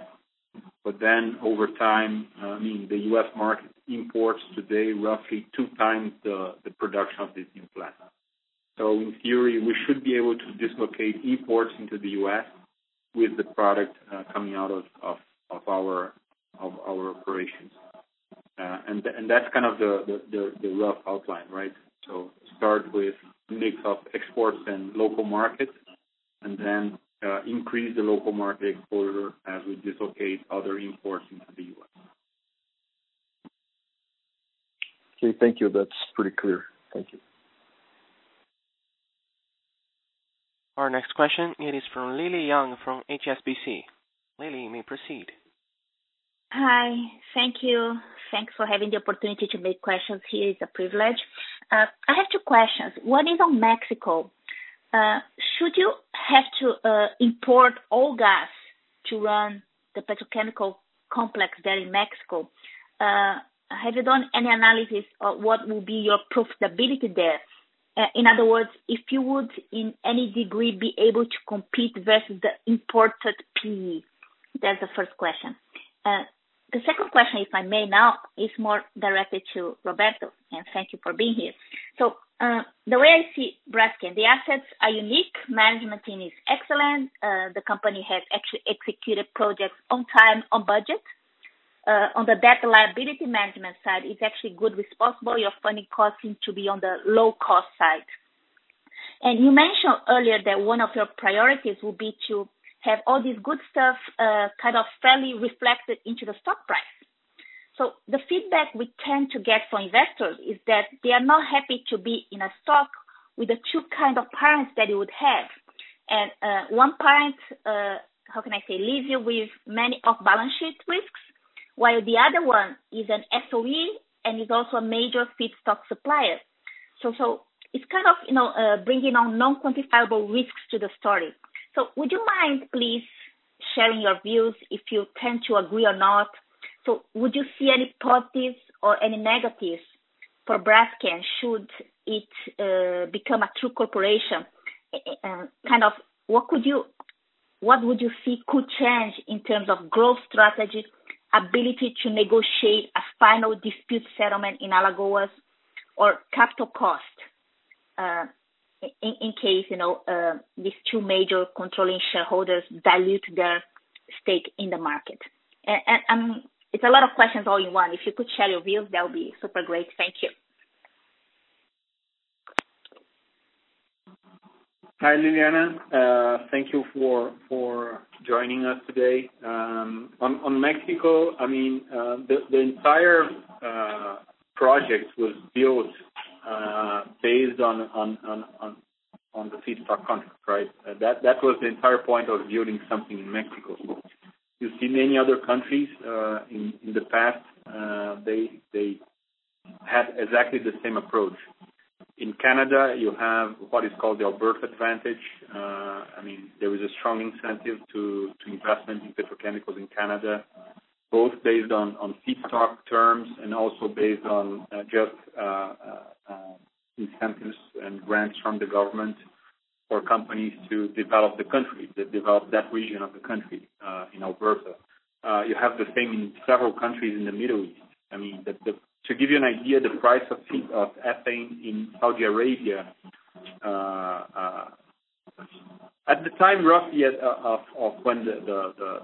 But then over time, uh, I mean the U.S. market imports today roughly two times the production of this new plant. So in theory, we should be able to dislocate imports into the U.S. with the product coming out of our of our operations. Uh that's kind of the rough outline, right? So start with mix of exports and local markets, and then increase the local market exposure as we dislocate other imports into the U.S. Okay, thank you. That's pretty clear. Thank you. Our next question is from Lily Yang from HSBC. Lily, you may proceed. Hi. Thank you. Thanks for having the opportunity to make questions here. It's a privilege. Uh, I have two questions. One is on Mexico. Uh, should you have to uh, import all gas to run the petrochemical complex there in Mexico, have you done any analysis of what will be your profitability there? In other words, if you would, in any degree, be able to compete versus the imported PE? That's the first question. The second question, if I may now, is more directed to Roberto, and thank you for being here. So uh, the way I see Braskem, the assets are unique, management team is excellent. Uh, The company has actually executed projects on time, on budget. On the debt liability management side, it's actually good, responsible. Your funding costs seem to be on the low-cost side. And you mentioned earlier that one of your priorities will be to have all this good stuff uh, kind of fairly reflected into the stock price. So the feedback we tend to get from investors is that they are not happy to be in a stock with the two kind of parents that you would have. And uh, one parent, uh, how can I say, leaves you with many off-balance sheet risks, while the other one is an SOE and is also a major feedstock supplier. So, so it's kind of you know uh, bringing on non-quantifiable risks to the story. So, would you mind, please, sharing your views if you tend to agree or not? So, would you see any positives or any negatives for Braskem should it uh, become a true corporation? Uh, kind of, what could you, what would you see could change in terms of growth strategy, ability to negotiate a final dispute settlement in Alagoas or capital cost, uh, in in, case you know uh, these two major controlling shareholders dilute their stake in the market? And and um, it's a lot of questions all in one. If you could share your views, that would be super great. Thank you. Hi, Liliana. Uh, thank you for joining us today. Um, on Mexico, I mean, uh, the entire uh, project was built based on the feedstock contract, right? That was the entire point of building something in Mexico. You see many other countries in the past, they had exactly the same approach. In Canada, you have what is called the Alberta Advantage. Uh, I mean, there is a strong incentive to investment in petrochemicals in Canada, both based on feedstock terms and also based on uh, just uh, incentives and grants from the government for companies to develop the country, to develop that region of the country, in Alberta. You have the same in several countries in the Middle East. To give you an idea, the price of ethane in Saudi Arabia uh, uh, At the time, roughly, uh, of when the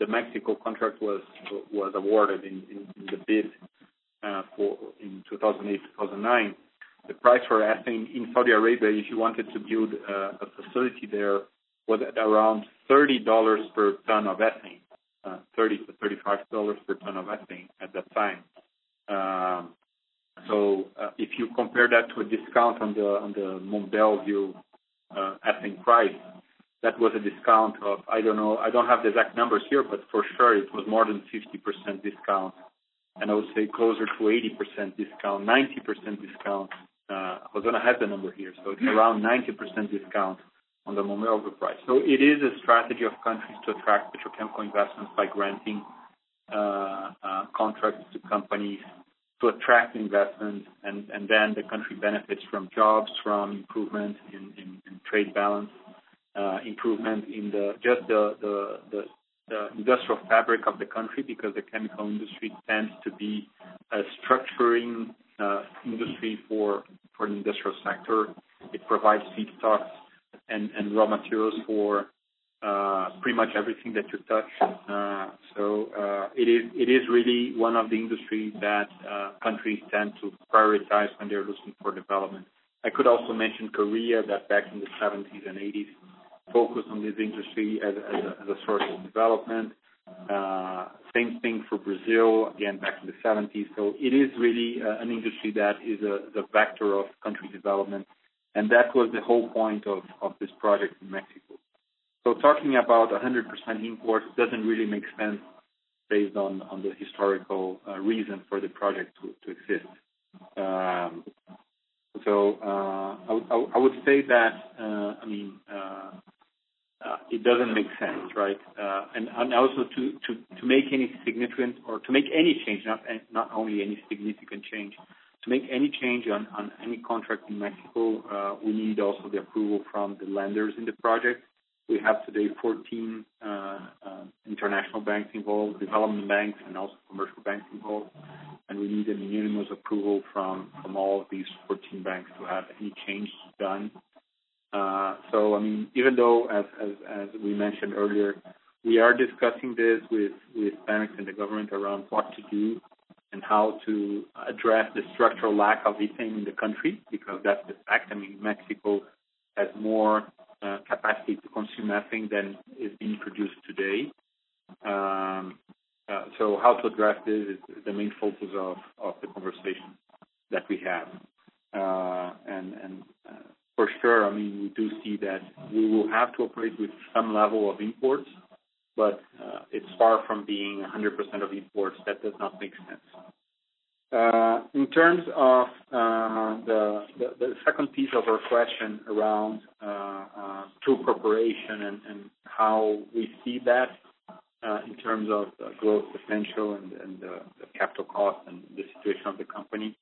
the Mexico contract was was awarded in in the bid for in 2008, 2009, the price for ethane in Saudi Arabia, if you wanted to build a facility there, was at around $30 per ton of ethane. $30-$35 per ton of ethane at that time. Um, so uh, if you compare that to a discount on the Mont Belvieu ethane price, that was a discount of, I don't know, I don't have the exact numbers here, but for sure it was more than 50% discount. And I would say closer to 80% discount, 90% discount. Uh, Rosana has the number here. So it's around 90% discount on the Mont Belvieu price. So it is a strategy of countries to attract petrochemical investments by granting uh, contracts to companies to attract investment, and and then the country benefits from jobs, from improvement in in trade balance, uh, improvement in the just the the the industrial fabric of the country, because the chemical industry tends to be a structuring uh, industry for for the industrial sector. It provides feedstocks and, and raw materials for Uh, pretty much everything that you touch. Uh, so uh, it is really one of the industries that countries tend to prioritize when they're looking for development. I could also mention Korea, that back in the '70s and '80s, focused on this industry as a source of development. Same thing for Brazil, again, back in the '70s. It is really an industry that is a vector of country development, and that was the whole point of this project in Mexico. Talking about 100% imports doesn't really make sense based on on the historical uh, reason for the project to exist. Um, so, uh, I would say that uh, i mean uh it doesn't make sense, right? Uh and also to to to make any significant or to make any change, not not only any significant change, to make any change on any contract in Mexico, we need also the approval from the lenders in the project. We have today 14 international banks involved, development banks, and also commercial banks involved, and we need a unanimous approval from all of these 14 banks to have any change done. Uh so I mean, even though, as we mentioned earlier, we are discussing this with banks and the government around what to do and how to address the structural lack of ethane in the country, because that's the fact. I mean, Mexico has more capacity to consume ethane than is being produced today. So, how to address this is the main focus of of the conversation that we have. Uh, and uh, for sure, I mean we do see that we will have to operate with some level of imports, but uh, it's far from being 100% of imports. That does not make sense. In terms of the the second piece of our question around True Corporation and how we see that uh, in terms of growth potential and the capital cost and the situation of the company.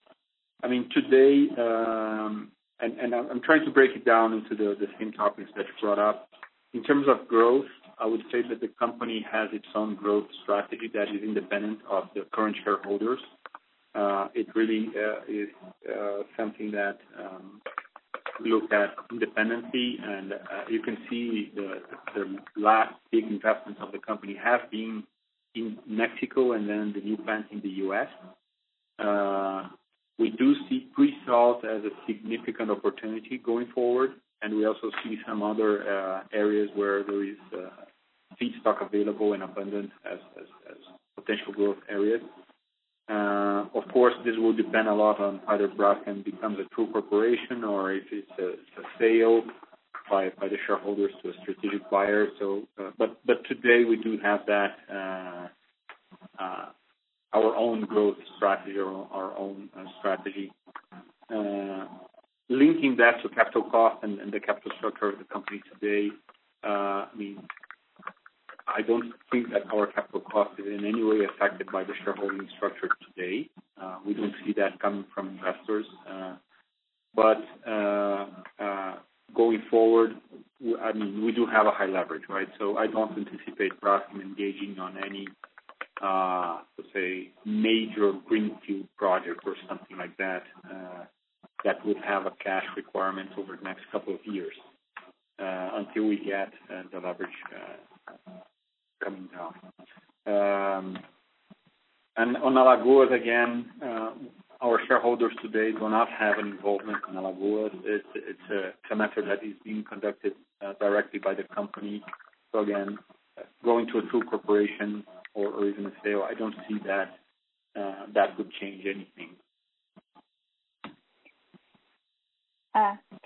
I mean, today, um, and I'm trying to break it down into the same topics that you brought up. In terms of growth, I would say that the company has its own growth strategy that is independent of the current shareholders. Uh, it really uh, is something that we look at independently, and uh, you can see the last big investments of the company have been in Mexico and then the new plant in the U.S. Uh, we do see pre-salt as a significant opportunity going forward, and we also see some other uh, areas where there is feedstock available and abundant as potential growth areas. Uh, of course, this will depend a lot on either Braskem becomes a True Corporation or if it's a sale by by the shareholders to a strategic buyer. So uh but today we do have that, uh, uh, our own growth strategy or our own strategy. Linking that to capital cost and the capital structure of the company today, I don't think that our capital cost is in any way affected by the shareholding structure today. Uh, we don't see that coming from investors. Uh, but uh, going forward, I mean, we do have a high leverage, right? So I don't anticipate Braskem engaging on any, let's say, major greenfield project or something like that that would have a cash requirement over the next couple of years. until we get the leverage coming down. Um on Alagoas, again, our shareholders today do not have an involvement in Alagoas. It's a matter that is being conducted directly by the company. So again, going to a true corporation or even a sale, I don't see that uh that would change anything.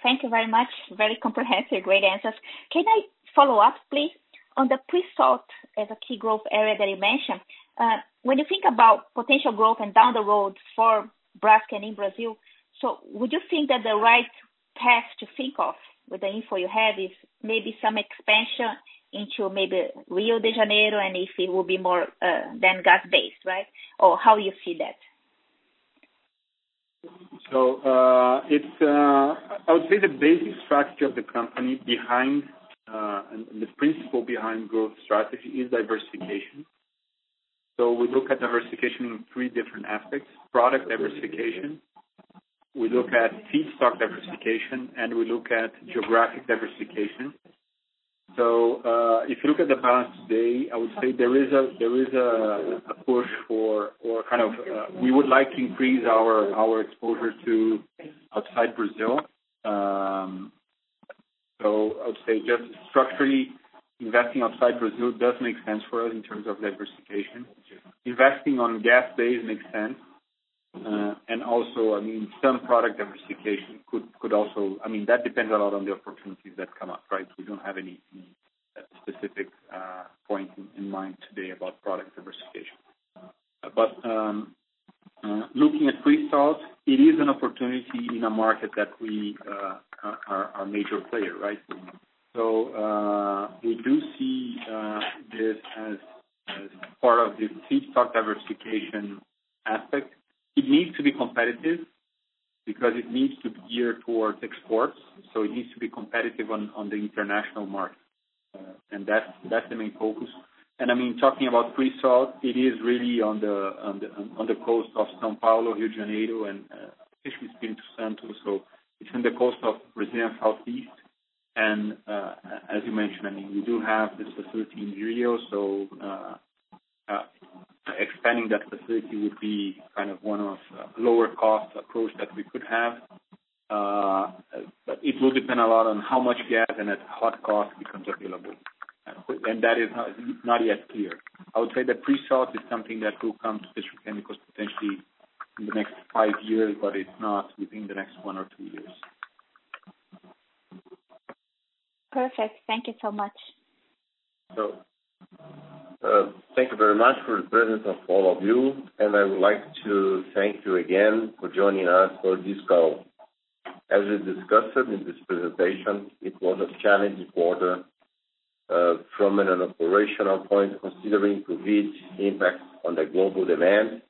Thank you very much. Very comprehensive. Great answers. Can I follow up, please? On the pre-salt as a key growth area that you mentioned, when you think about potential growth and down the road for Braskem in Brazil, so would you think that the right path to think of with the info you have is maybe some expansion into maybe Rio de Janeiro, and if it will be more than gas-based, right? Or how you see that? So uh it's uh I would say the basic strategy of the company behind, Uh, and the principle behind growth strategy is diversification. So we look at diversification in three different aspects. Product diversification, we look at feedstock diversification, and we look at geographic diversification. So uh if you look at the balance today, I would say there is a push for, or kind of, uh, we would like to increase our exposure to outside Brazil. Um, I would say just structurally investing outside Brazil does make sense for us in terms of diversification. Investing on gas-based makes sense. Uh, and also, I mean, some product diversification could also. I mean, that depends a lot on the opportunities that come up, right? We don't have any specific uh, point in mind today about product diversification. But um, uh, looking at pre-salt, it is an opportunity in a market that we a major player, right? So uh we do see uh, this as part of the feedstock diversification aspect. It needs to be competitive because it needs to gear towards exports, so it needs to be competitive on the international market. Uh, and that's that's the main focus. And I mean, talking about pre-salt, it is really on the coast of São Paulo, Rio de Janeiro, and uh, especially Espírito Santo. It's in the coast of Brazilian Southeast. And uh, as you mentioned, I mean, we do have this facility in Rio, so expanding that facility would be kind of one of lower cost approach that we could have. Uh, but it will depend a lot on how much gas and at what cost becomes available. And that is not yet clear. I would say that pre-salt is something that will come to petrochemicals potentially in the next five years, but it's not within the next one or two years. Perfect. Thank you so much. So, uh, thank you very much for the presence of all of you, and I would like to thank you again for joining us for this call. As we discussed in this presentation, it was a challenging quarter uh, from an operational point, considering COVID impact on the global demand.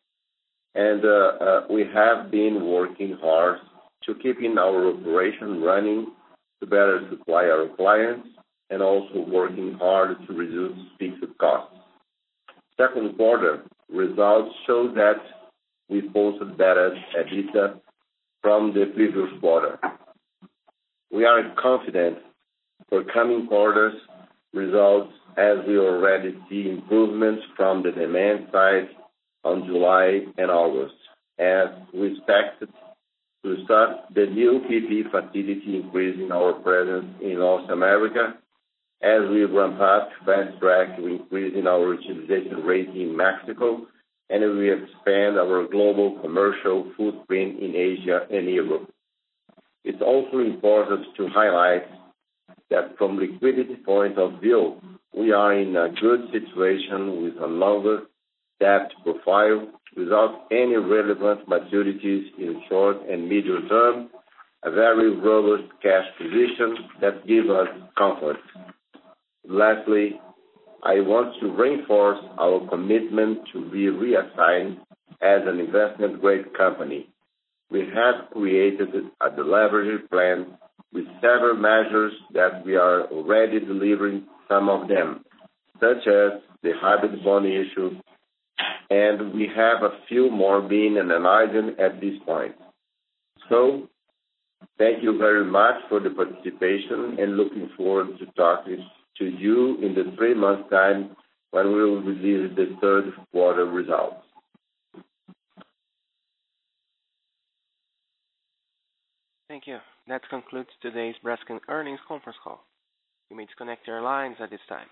Uh, uh, we have been working hard to keeping our operation running to better supply our clients and also working hard to reduce fixed costs. Second quarter results show that we posted better EBITDA from the previous quarter. We are confident for coming quarters results as we already see improvements from the demand side on July and August, as we expect to start the new PP facility increasing our presence in North America as we ramp up fast track to increasing our utilization rate in Mexico, and we expand our global commercial footprint in Asia and Europe. It's also important to highlight that from liquidity point of view, we are in a good situation with a longer debt profile without any relevant maturities in short and medium term, a very robust cash position that give us comfort. Lastly, I want to reinforce our commitment to be reassigned as an investment-grade company. We have created a deleveraging plan with several measures that we are already delivering some of them, such as the hybrid bond issue, and we have a few more being analyzed at this point. So thank you very much for the participation and looking forward to talking to you in the three months time when we will release the third quarter results. Thank you. That concludes today's Braskem earnings conference call. You may disconnect your lines at this time.